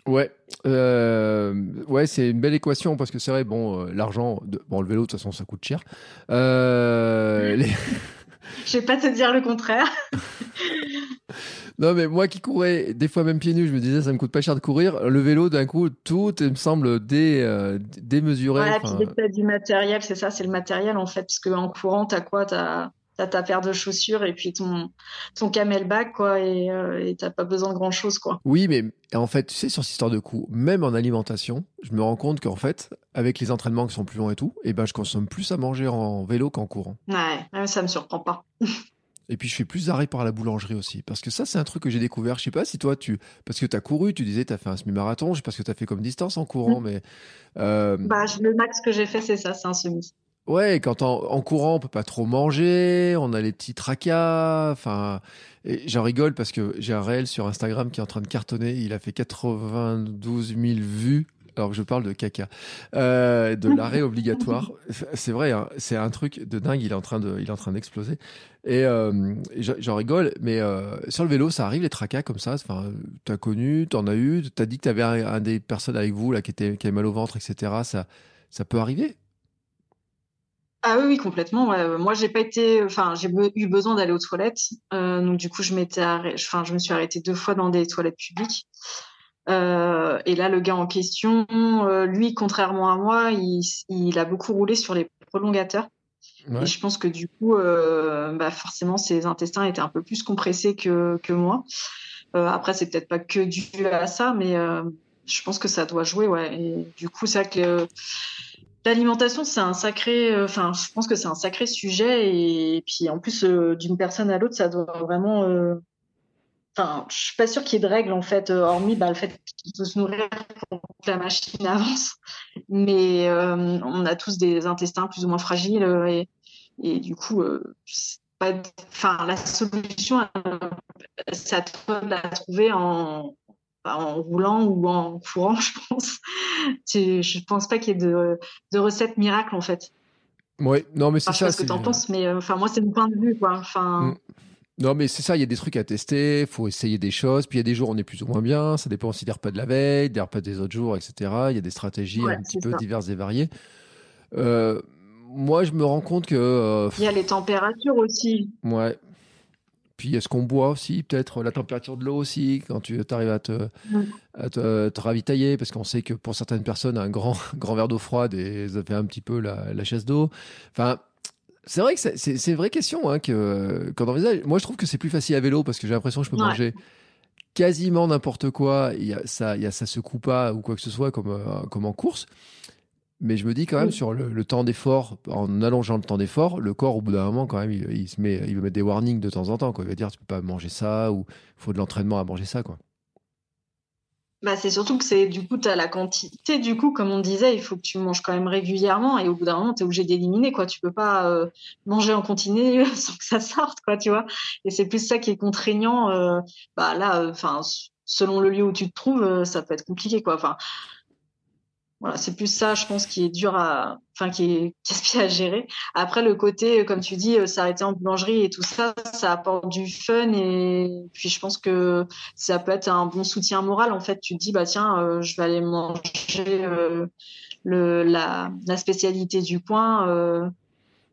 Speaker 1: Ouais, euh, ouais, c'est une belle équation parce que c'est vrai, bon, euh, l'argent, bon, le vélo de toute façon ça coûte cher. Euh, les... <laughs>
Speaker 3: Je vais pas te dire le contraire. <laughs>
Speaker 1: non, mais moi qui courais des fois même pieds nus, je me disais ça me coûte pas cher de courir. Le vélo, d'un coup, tout me semble dé, euh, démesuré.
Speaker 3: Ouais, puis du matériel, c'est ça, c'est le matériel en fait, parce qu'en courant, t'as quoi? T'as t'as ta paire de chaussures et puis ton, ton camelback, quoi, et euh, t'as pas besoin de grand chose, quoi.
Speaker 1: Oui, mais en fait, tu sais, sur cette histoire de coût, même en alimentation, je me rends compte qu'en fait, avec les entraînements qui sont plus longs et tout, et eh ben, je consomme plus à manger en vélo qu'en courant.
Speaker 3: Ouais, ça me surprend pas. <laughs>
Speaker 1: Et puis je fais plus arrêt par la boulangerie aussi. Parce que ça, c'est un truc que j'ai découvert. Je sais pas si toi, tu. Parce que tu as couru, tu disais, tu as fait un semi-marathon. Je sais pas ce que tu as fait comme distance en courant, mm. mais.
Speaker 3: Euh... Bah, le max que j'ai fait, c'est ça, c'est un semi.
Speaker 1: Ouais, quand en, courant, on peut pas trop manger, on a les petits tracas. Enfin, j'en rigole parce que j'ai un réel sur Instagram qui est en train de cartonner. Il a fait 92 000 vues. Alors que je parle de caca, euh, de l'arrêt obligatoire. <laughs> C'est vrai, hein, c'est un truc de dingue. Il est en train de, il est en train d'exploser. Et, euh, j'en rigole, mais euh, sur le vélo, ça arrive les tracas comme ça. Enfin, t'as connu, t'en as eu. T'as dit que t'avais un, un des personnes avec vous là qui était, qui avait mal au ventre, etc. Ça, ça peut arriver.
Speaker 3: Ah oui, complètement. Moi, j'ai pas été, enfin, j'ai eu besoin d'aller aux toilettes, euh, donc du coup, je m'étais, enfin, je me suis arrêtée deux fois dans des toilettes publiques. Euh, et là, le gars en question, euh, lui, contrairement à moi, il, a beaucoup roulé sur les prolongateurs. Et je pense que du coup, bah, forcément, ses intestins étaient un peu plus compressés que, que moi. après, c'est peut-être pas que dû à ça, mais je pense que ça doit jouer, ouais. Et du coup, c'est vrai que L'alimentation, c'est un sacré, euh, enfin, je pense que c'est un sacré sujet et, puis en plus euh, d'une personne à l'autre, ça doit vraiment. Euh, enfin, je suis pas sûre qu'il y ait de règles en fait, hormis bah, le fait qu'il faut se nourrir pour que la machine avance. Mais on a tous des intestins plus ou moins fragiles et, du coup, la solution, c'est à trouver en, en roulant ou en courant, <laughs> je pense. je pense pas qu'il y ait de, de recette miracle en fait.
Speaker 1: Oui, non, mais c'est ça.
Speaker 3: Je sais ce que tu en penses, mais euh, enfin, moi, c'est mon point de vue. Quoi. Enfin... Mm.
Speaker 1: Non, mais c'est ça, il y a des trucs à tester, il faut essayer des choses. Puis il y a des jours où on est plus ou moins bien, ça dépend aussi des repas de la veille, des repas des autres jours, etc. Il y a des stratégies un petit peu diverses et variées. Euh, moi, je me rends compte que. Euh,
Speaker 3: il y a les températures aussi.
Speaker 1: Ouais, puis est-ce qu'on boit aussi, peut-être la température de l'eau aussi, quand tu arrives à, te, te, ravitailler, parce qu'on sait que pour certaines personnes, un grand, <laughs> grand verre d'eau froide, et ça fait un petit peu la, chaise d'eau. Enfin, c'est vrai que c'est une vraie question hein, que, quand on envisage. Moi, je trouve que c'est plus facile à vélo parce que j'ai l'impression que je peux manger quasiment n'importe quoi. Il y a, ça, il y a, ça secoue pas ou quoi que ce soit comme, euh, comme en course. Mais je me dis quand même sur le, temps d'effort, en allongeant le temps d'effort, le corps au bout d'un moment quand même, il, se met, il veut mettre des warnings de temps en temps. Quoi. Il va dire tu peux pas manger ça ou il faut de l'entraînement à manger ça. Quoi.
Speaker 3: Bah, c'est surtout que c'est du coup, tu as la quantité. Du coup, comme on disait, il faut que tu manges quand même régulièrement et au bout d'un moment, tu es obligé d'éliminer. quoi. Tu peux pas euh, manger en continu <laughs> sans que ça sorte, quoi, tu vois. Et c'est plus ça qui est contraignant. Euh, bah, là, enfin, selon le lieu où tu te trouves, ça peut être compliqué. quoi. Enfin, voilà, c'est plus ça, je pense, qui est dur à, enfin, qui est <laughs> à gérer. Après, le côté, comme tu dis, euh, s'arrêter en boulangerie et tout ça, ça apporte du fun et puis je pense que ça peut être un bon soutien moral. En fait, tu te dis, bah tiens, euh, je vais aller manger euh, le, la, la spécialité du coin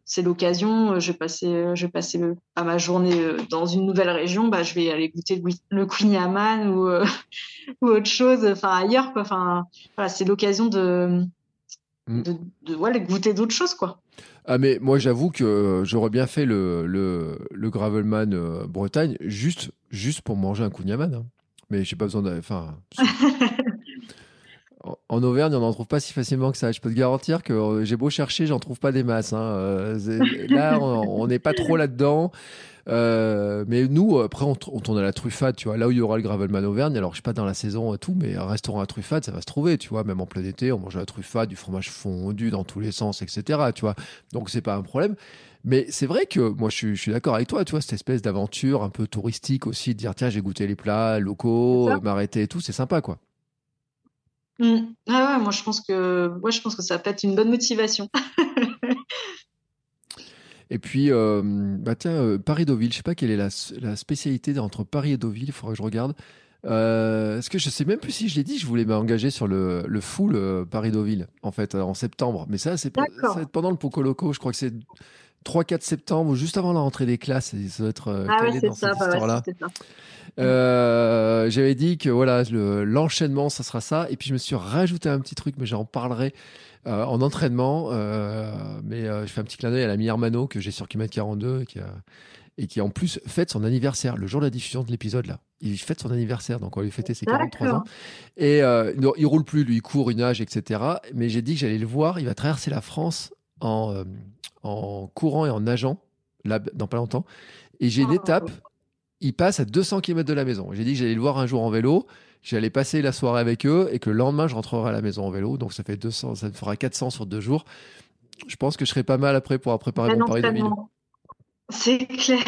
Speaker 3: c'est l'occasion, euh, je vais passer, euh, je vais passer euh, à ma journée dans une nouvelle région, bah, je vais aller goûter le Queen Yaman ou, <laughs> ou autre chose, enfin ailleurs, quoi. Enfin, voilà, c'est l'occasion de, mm. de, de goûter d'autres choses, quoi.
Speaker 1: Ah mais moi j'avoue que j'aurais bien fait le, le, le Gravelman Bretagne juste, juste pour manger un Yaman. Hein. Mais j'ai pas besoin de... Enfin, <laughs> en Auvergne, on n'en trouve pas si facilement que ça. Je peux te garantir que euh, j'ai beau chercher, j'en trouve pas des masses. Hein. Euh, <laughs> là, on n'est pas trop là-dedans. Euh, mais nous, après, on, tourne à la truffade, tu vois. Là où il y aura le Gravelman Auvergne, alors je suis pas dans la saison et tout, mais un restaurant à truffade, ça va se trouver, tu vois. Même en plein été, on mange à la truffade, du fromage fondu dans tous les sens, etc. Tu vois. Donc c'est pas un problème. Mais c'est vrai que moi, je suis, d'accord avec toi, tu vois, cette espèce d'aventure un peu touristique aussi, de dire tiens, j'ai goûté les plats locaux, m'arrêter et tout, c'est sympa, quoi.
Speaker 3: Mmh. Ah ouais, moi je pense que moi je pense que ça peut être une bonne motivation. <laughs>
Speaker 1: et puis, euh, bah tiens, euh, Paris-Deauville, je sais pas quelle est la, la, spécialité entre Paris et Deauville, il faudra que je regarde. Euh, Est-ce que je sais même plus si je l'ai dit, je voulais m'engager sur le, le full euh, Paris-Deauville, en fait, en septembre. Mais ça, c'est pendant le Poco Loco, je crois que c'est 3-4 septembre, juste avant la rentrée des classes. Ça doit être ah ouais, dans ça, cette bah histoire-là. Euh, j'avais dit que voilà, l'enchaînement, ça sera ça. Et puis je me suis rajouté un petit truc, mais j'en parlerai euh, en entraînement. Euh, mais je fais un petit clin d'œil à l'ami Hermano que j'ai sur Kimet 42 qui et qui en plus fête son anniversaire le jour de la diffusion de l'épisode là. Il fête son anniversaire, donc on va lui fêter ses 43 ans. Et il roule plus, lui, il court, une nage, etc. Mais j'ai dit que j'allais le voir. Il va traverser la France en, en courant et en nageant là dans pas longtemps. Et j'ai une oh. étape il passe à 200 km de la maison. J'ai dit que j'allais le voir un jour en vélo, j'allais passer la soirée avec eux et que le lendemain, je rentrerai à la maison en vélo. Donc ça fait 200, ça me fera 400 sur deux jours. Je pense que je serai pas mal après pour préparer mon Paris 2000.
Speaker 3: C'est clair.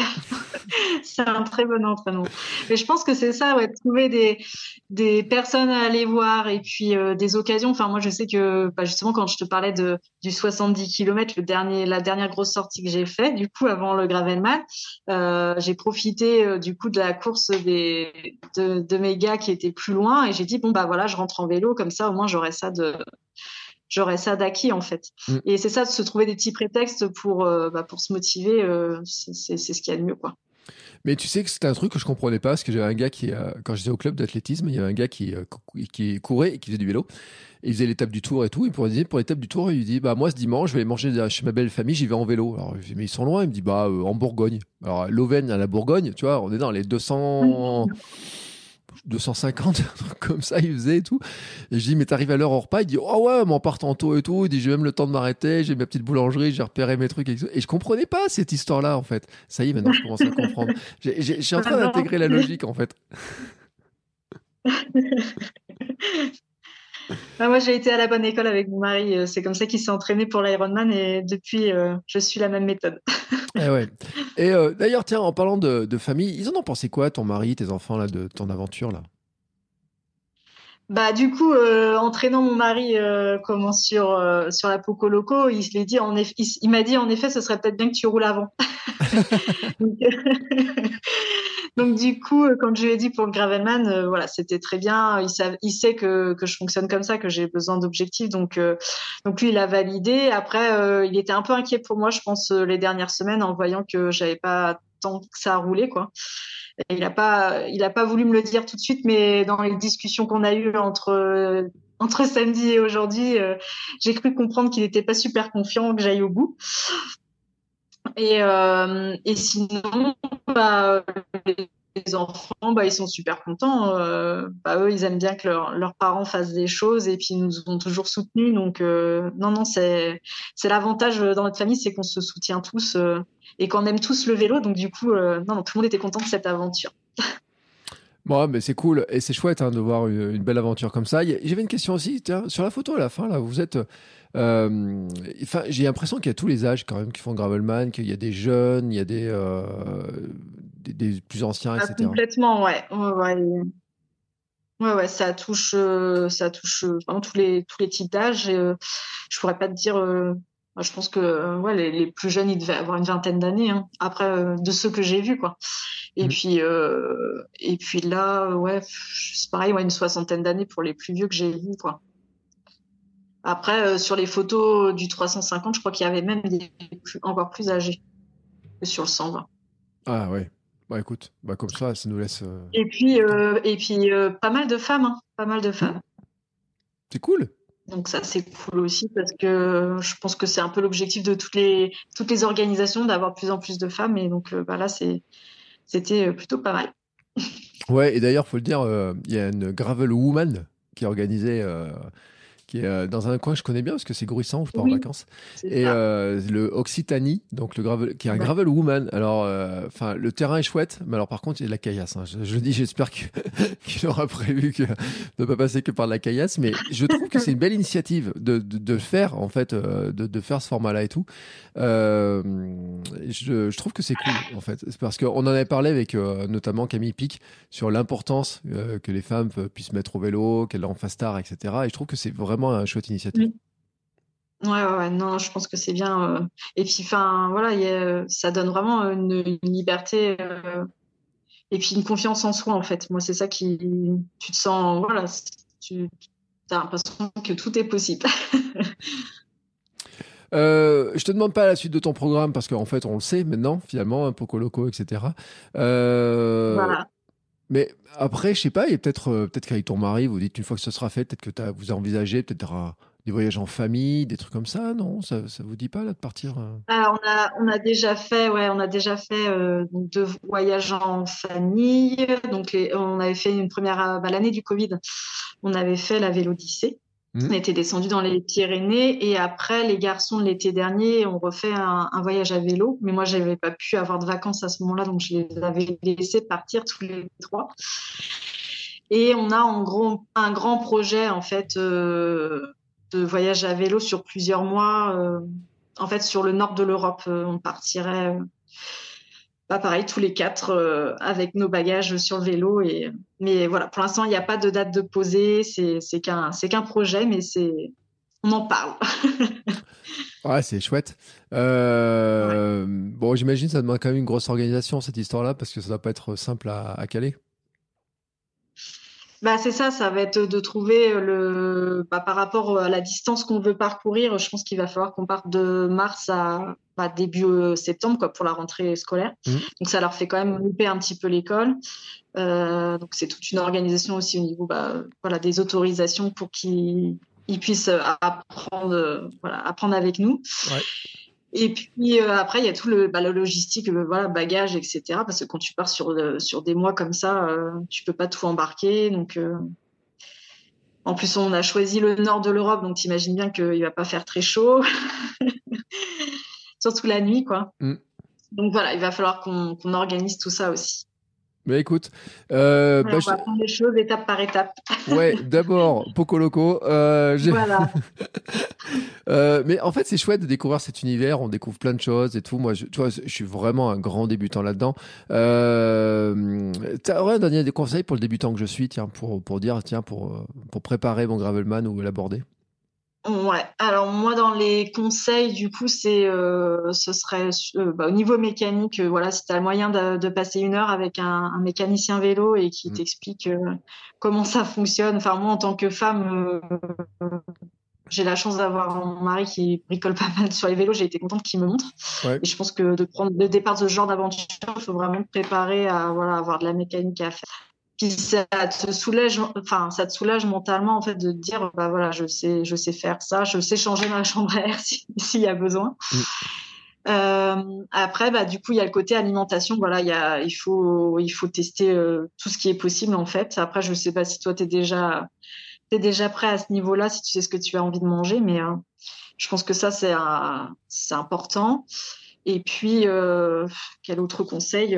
Speaker 3: c'est un très bon entraînement. Mais je pense que c'est ça, ouais, trouver des, des personnes à aller voir et puis euh, des occasions. Enfin, moi, je sais que bah, justement, quand je te parlais de, du 70 km, le dernier, la dernière grosse sortie que j'ai faite, du coup, avant le Gravelman, euh, j'ai profité euh, du coup de la course de, de mes gars qui étaient plus loin et j'ai dit, bon, bah voilà, je rentre en vélo, comme ça, au moins, j'aurai ça de j'aurais ça d'acquis en fait. Mm. Et c'est ça de se trouver des petits prétextes pour, euh, bah, pour se motiver, euh, c'est ce qu'il y a de mieux quoi.
Speaker 1: Mais tu sais que c'était un truc que je comprenais pas parce que j'avais un gars qui, euh, quand j'étais au club d'athlétisme, il y avait un gars qui, qui courait et qui faisait du vélo. il faisait l'étape du tour et tout. Et pour, pour l'étape du tour, il lui dit Bah, moi, ce dimanche, je vais manger chez ma belle famille, j'y vais en vélo. Alors, je dis Mais ils sont loin. Il me dit Bah, en Bourgogne. Alors, l'Auvergne à la Bourgogne, tu vois, on est dans les 200. 250, <laughs> comme ça, il faisait et tout. Et je dis, mais t'arrives à l'heure au repas Il dit, oh ouais, mais en partant tôt et tout. Il dit, j'ai même le temps de m'arrêter, j'ai ma petite boulangerie, j'ai repéré mes trucs et tout. Et je comprenais pas cette histoire-là, en fait. Ça y est, maintenant, je commence à comprendre. <laughs> Je suis en train d'intégrer la logique, en fait. <laughs>
Speaker 3: Ah, moi, j'ai été à la bonne école avec mon mari. Euh, c'est comme ça qu'il s'est entraîné pour l'Ironman et depuis, euh, je suis la même méthode.
Speaker 1: et, <laughs> eh ouais. et euh, d'ailleurs, tiens, en parlant de, famille, ils en ont pensé quoi, ton mari, tes enfants, là, de ton aventure là?
Speaker 3: Bah du coup, entraînant mon mari comment sur sur la Poco Loco, il dit en il, m'a dit en effet, ce serait peut-être bien que tu roules avant. <laughs> <laughs> Donc du coup, euh, quand je lui ai dit pour Gravelman, euh, voilà, c'était très bien. Il, il sait que, que, je fonctionne comme ça, que j'ai besoin d'objectifs. Donc, euh, donc lui, il a validé. Après, il était un peu inquiet pour moi, je pense, les dernières semaines en voyant que j'avais pas tant que ça a roulé, quoi. il n'a pas, il a pas voulu me le dire tout de suite, mais dans les discussions qu'on a eues entre entre samedi et aujourd'hui, j'ai cru comprendre qu'il n'était pas super confiant que j'aille au bout. Et, euh, et sinon, bah, les enfants, bah, ils sont super contents. Euh, bah, eux, ils aiment bien que leurs parents fassent des choses et puis ils nous ont toujours soutenus. Donc, euh, non, non, c'est l'avantage dans notre famille, c'est qu'on se soutient tous et qu'on aime tous le vélo. Donc, du coup, non, non, tout le monde était content de cette aventure. <laughs>
Speaker 1: Bon, mais c'est cool et c'est chouette hein, de voir une, belle aventure comme ça. J'avais une question aussi, tiens, sur la photo à la fin, là, vous êtes. Euh, enfin, j'ai l'impression qu'il y a tous les âges quand même qui font Gravelman, qu'il y a des jeunes, il y a des, euh, des, plus anciens,
Speaker 3: ah,
Speaker 1: etc.
Speaker 3: Complètement, ouais. ouais, ouais. ça touche, euh, ça touche vraiment tous les tous les types d'âge. je pourrais pas te dire je pense que ouais, les, plus jeunes, ils devaient avoir une vingtaine d'années. Hein. Après, de ceux que j'ai vus, quoi. Et mm. puis, euh, et puis là, ouais, c'est pareil, ouais, une soixantaine d'années pour les plus vieux que j'ai vus, quoi. Après, euh, sur les photos du 350, je crois qu'il y avait même des encore plus âgés que sur le 120.
Speaker 1: Ah ouais. Bah écoute, bah comme ça, ça nous laisse. Euh,
Speaker 3: et puis, et puis pas mal de femmes, hein. pas mal de femmes.
Speaker 1: C'est cool.
Speaker 3: Donc ça c'est cool aussi parce que je pense que c'est un peu l'objectif de toutes les toutes les organisations d'avoir de plus en plus de femmes et donc bah là c'est c'était euh, plutôt pas mal.
Speaker 1: Ouais, et d'ailleurs, faut le dire, euh, il y a une Gravel Woman qui est organisée euh, qui est euh, dans un coin que je connais bien parce que c'est Grouissant où je pars en vacances. Et euh, le Occitanie, donc le gravel, qui est un gravel woman. Alors, euh, enfin, le terrain est chouette, mais alors par contre, il y a de la caillasse. Hein. Je, le dis, j'espère <laughs> qu'il aura prévu que, de ne pas passer que par de la caillasse, mais je trouve que c'est une belle initiative de, de, de faire, en fait, de, de, faire ce format-là et tout. je, je, trouve que c'est cool, en fait. Parce qu'on en avait parlé avec notamment Camille Pic sur l'importance que les femmes puissent mettre au vélo, qu'elles en fassent tard, etc. Et je trouve que c'est vraiment un chouette initiative.
Speaker 3: Ouais, ouais, non, je pense que c'est bien. Euh, et puis, enfin, voilà, ça donne vraiment une, liberté euh, et puis une confiance en soi, en fait. Moi, c'est ça qui. Tu te sens. Voilà, tu as l'impression que tout est possible. <laughs>
Speaker 1: Euh, je te demande pas la suite de ton programme parce qu'en fait, on le sait maintenant, finalement, un Poco Loco, etc. voilà. Mais après, je sais pas, et peut-être euh, peut-être qu'avec ton mari, vous dites une fois que ce sera fait, peut-être que as, vous avez envisagé peut-être des voyages en famille, des trucs comme ça, non? Ça, ça vous dit pas là de partir euh?
Speaker 3: ah, on, a, on a déjà fait, on a déjà fait euh, deux voyages en famille. Donc on avait fait une première, bah, l'année du Covid, on avait fait la Vélodyssée. Mmh. On était descendu dans les Pyrénées et après, les garçons, l'été dernier, ont refait un, voyage à vélo. Mais moi, je n'avais pas pu avoir de vacances à ce moment-là, donc je les avais laissés partir tous les trois. Et on a en gros un grand projet en fait euh, de voyage à vélo sur plusieurs mois. Euh, en fait, sur le nord de l'Europe, euh, on partirait pas pareil, tous les quatre euh, avec nos bagages sur le vélo. Et, mais voilà, pour l'instant, il n'y a pas de date de poser. C'est qu'un qu'un projet, mais c'est on en parle. <laughs>
Speaker 1: ouais, c'est chouette. Euh, bon, j'imagine ça demande quand même une grosse organisation, cette histoire-là, parce que ça ne doit pas être simple à caler.
Speaker 3: Bah, c'est ça, ça va être de trouver le bah, par rapport à la distance qu'on veut parcourir. Je pense qu'il va falloir qu'on parte de mars à bah, début euh, septembre quoi, pour la rentrée scolaire. Mmh. Donc ça leur fait quand même louper un petit peu l'école. Euh, donc c'est toute une organisation aussi au niveau bah, voilà, des autorisations pour qu'ils puissent apprendre, voilà, apprendre avec nous. Ouais. Et puis euh, après, il y a tout le, bah, la logistique, le voilà, bagage, etc. Parce que quand tu pars sur, sur des mois comme ça, euh, tu peux pas tout embarquer. Donc, euh, en plus, on a choisi le nord de l'Europe, donc t'imagines bien qu'il va pas faire très chaud, <laughs> surtout la nuit, quoi. Mm. Donc voilà, il va falloir qu'on organise tout ça aussi.
Speaker 1: Mais écoute, euh,
Speaker 3: bah, on va prendre les choses étape par étape. <laughs>
Speaker 1: Ouais, d'abord Poco Loco. Euh, voilà. <laughs> euh, mais en fait, c'est chouette de découvrir cet univers. On découvre plein de choses et tout. Moi, je, tu vois, je suis vraiment un grand débutant là-dedans. Euh, T'aurais un dernier des conseils pour le débutant que je suis, tiens, pour pour dire, tiens, pour pour préparer mon gravelman ou l'aborder?
Speaker 3: Ouais. Alors moi dans les conseils du coup c'est euh, ce serait euh, bah, au niveau mécanique euh, voilà si tu as le moyen de, de, passer une heure avec un, un mécanicien vélo et qui mmh. t'explique comment ça fonctionne. Enfin moi en tant que femme j'ai la chance d'avoir mon mari qui bricole pas mal sur les vélos. J'ai été contente qu'il me montre. Ouais. Et je pense que de prendre le départ de ce genre d'aventure, il faut vraiment préparer à voilà avoir de la mécanique à faire ça te soulage, enfin, ça te soulage mentalement, en fait, de te dire, bah voilà, je sais, je sais faire ça, je sais changer ma chambre à air <laughs> s'il y a besoin. Mm. Euh, après, bah, du coup, il y a le côté alimentation. Voilà, il y a, il faut, il faut tester euh, tout ce qui est possible, en fait. Après, je sais pas si toi, tu es déjà, es déjà prêt à ce niveau-là, si tu sais ce que tu as envie de manger, mais euh, je pense que ça, c'est, c'est important. Et puis, quel autre conseil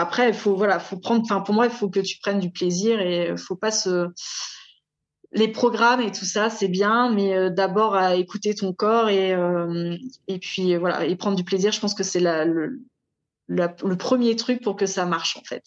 Speaker 3: après, il faut voilà, faut prendre. Enfin, pour moi, il faut que tu prennes du plaisir et il faut pas se les programmes et tout ça, c'est bien, mais euh, d'abord à écouter ton corps et euh, et puis voilà et prendre du plaisir. Je pense que c'est le, le premier truc pour que ça marche en fait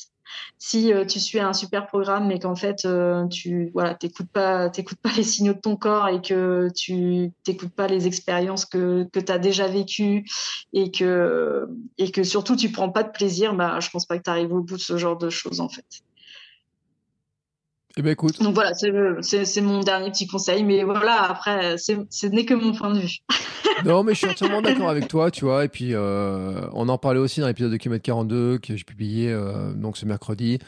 Speaker 3: si euh, tu suis un super programme mais qu'en fait euh, tu voilà t'écoutes pas t'écoutes pas <laughs> les signaux de ton corps et que tu t'écoutes pas les expériences que que tu déjà vécues et que et que surtout tu prends pas de plaisir bah je pense pas que tu arrives au bout de ce genre de choses en fait.
Speaker 1: Eh ben écoute.
Speaker 3: Donc voilà, c'est mon dernier petit conseil, mais voilà, après, ce n'est que mon point de vue. <laughs>
Speaker 1: non, mais je suis entièrement d'accord avec toi, tu vois. Et puis, euh, on en parlait aussi dans l'épisode de Kilomètre 42 que j'ai publié euh, donc ce mercredi,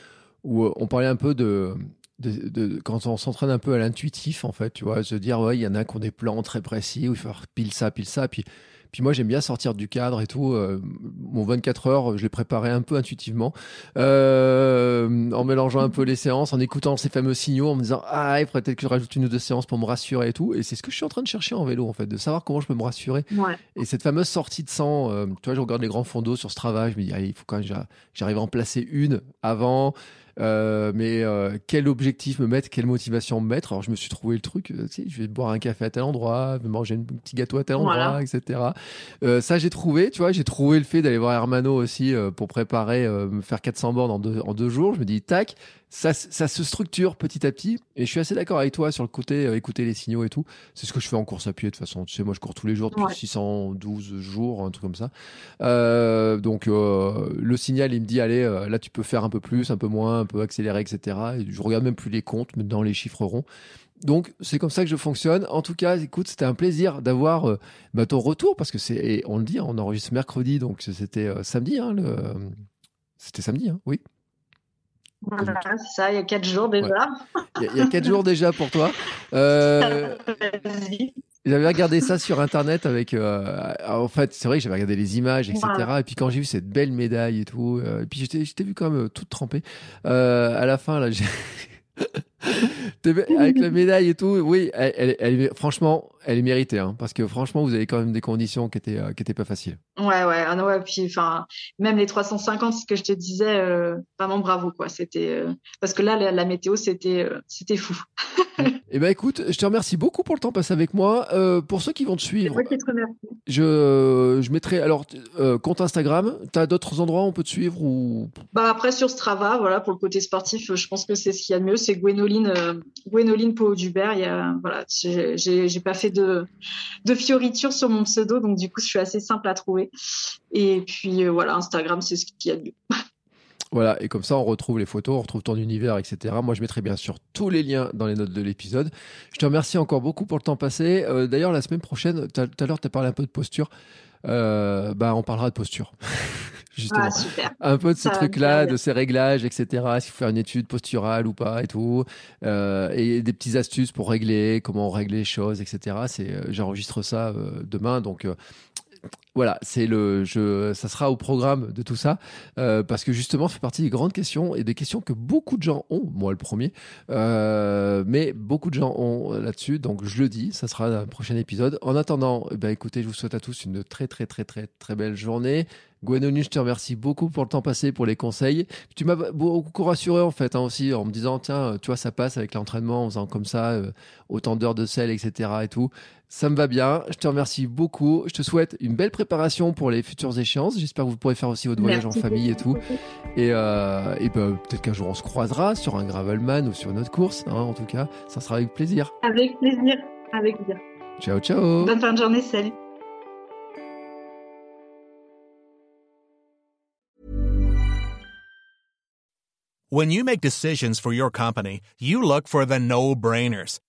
Speaker 1: où euh, on parlait un peu de, de, quand on s'entraîne un peu à l'intuitif, en fait, tu vois, se dire, ouais, il y en a qui ont des plans très précis, où il faut faire pile ça, pile ça, puis puis moi, j'aime bien sortir du cadre et tout. Euh, mon 24 heures, je l'ai préparé un peu intuitivement, euh, en mélangeant un peu les séances, en écoutant ces fameux signaux, en me disant ah, il faudrait peut-être que je rajoute une ou deux séances pour me rassurer et tout. Et c'est ce que je suis en train de chercher en vélo, en fait, de savoir comment je peux me rassurer. Et cette fameuse sortie de sang, euh, tu vois, je regarde les grands fondos sur ce travail, je me dis il faut quand même j'arrive à en placer une avant. Euh, mais euh, quel objectif me mettre, quelle motivation me mettre? Alors je me suis trouvé le truc, euh, tu sais, je vais boire un café à tel endroit, manger un petit gâteau à tel endroit, etc. ça j'ai trouvé, tu vois, j'ai trouvé le fait d'aller voir Hermano aussi pour préparer, me faire 400 bornes en deux, en deux jours. Je me dis, tac, ça, ça, se structure petit à petit. Et je suis assez d'accord avec toi sur le côté écouter les signaux et tout. C'est ce que je fais en course à pied de toute façon. Tu sais, moi je cours tous les jours depuis 612 jours, un truc comme ça. donc le signal, il me dit, allez, là tu peux faire un peu plus, un peu moins, peu accélérer, etc. Et je regarde même plus les comptes, mais dans les chiffres ronds. Donc c'est comme ça que je fonctionne. En tout cas, écoute, c'était un plaisir d'avoir euh, bah, ton retour parce que c'est, on le dit, on enregistre mercredi, donc c'était euh, samedi. Hein, le... C'était samedi, hein, oui.
Speaker 3: Voilà, c'est ça, il y a quatre jours déjà.
Speaker 1: Il, y a, quatre jours déjà pour toi. Euh, j'avais regardé ça sur internet avec. Euh, en fait, c'est vrai que j'avais regardé les images, etc. Et puis quand j'ai vu cette belle médaille et tout, euh, et puis j'étais vu quand même toute trempée. à la fin, là, j'ai. <laughs> <laughs> avec la médaille et tout, oui, elle, elle, franchement, elle est méritée, hein, parce que franchement, vous avez quand même des conditions qui étaient, qui étaient pas faciles.
Speaker 3: Ouais, ouais, ah ouais, puis enfin, même les 350, ce que je te disais, vraiment bravo, quoi. C'était parce que là, la, météo, c'était, c'était fou. <laughs>
Speaker 1: Eh ben écoute, je te remercie beaucoup pour le temps passé avec moi. Euh, pour ceux qui vont te suivre,
Speaker 3: moi qui te remercie.
Speaker 1: Je, je mettrai alors euh, compte Instagram. Tu as d'autres endroits où on peut te suivre ou?
Speaker 3: Bah après sur Strava, voilà pour le côté sportif, je pense que c'est ce qu'il y a de mieux. C'est Gwénoline, euh, Gwénoline Pau Dubert. Il y a voilà, j'ai pas fait de de fioritures sur mon pseudo, donc du coup je suis assez simple à trouver. Et puis euh, voilà, Instagram c'est ce qu'il y a de mieux. <laughs>
Speaker 1: Voilà, et comme ça, on retrouve les photos, on retrouve ton univers, etc. Moi, je mettrai bien sûr tous les liens dans les notes de l'épisode. Je te remercie encore beaucoup pour le temps passé. Euh, d'ailleurs, la semaine prochaine, tout à l'heure, tu as parlé un peu de posture. Euh, bah, on parlera de posture. <laughs>
Speaker 3: Justement. Ah, super.
Speaker 1: Un peu de ces trucs-là, de ces réglages, etc. S'il faut faire une étude posturale ou pas et tout. Euh, et des petites astuces pour régler, comment régler les choses, etc. C'est, j'enregistre ça demain. Donc, voilà, c'est le, ça sera au programme de tout ça euh, parce que justement, ça fait partie des grandes questions et des questions que beaucoup de gens ont, moi le premier, euh, mais beaucoup de gens ont là-dessus. Donc je le dis, ça sera un prochain épisode. En attendant, eh ben, écoutez, je vous souhaite à tous une très très très très très belle journée. Gwenolyn, je te remercie beaucoup pour le temps passé, pour les conseils. Tu m'as beaucoup rassuré en fait hein, aussi en me disant tiens, tu vois, ça passe avec l'entraînement en faisant comme ça, euh, autant d'heures de sel, etc. et tout. Ça me va bien. Je te remercie beaucoup. Je te souhaite une belle préparation pour les futures échéances. J'espère que vous pourrez faire aussi votre voyage en famille et tout. Et, euh, et ben, peut-être qu'un jour on se croisera sur un Gravelman ou sur une autre course. Hein, en tout cas, ça sera avec plaisir.
Speaker 3: Avec plaisir. Avec plaisir.
Speaker 1: Ciao, ciao.
Speaker 3: Bonne fin de journée. Salut.
Speaker 4: When you make decisions for your company, you look for the no-brainers.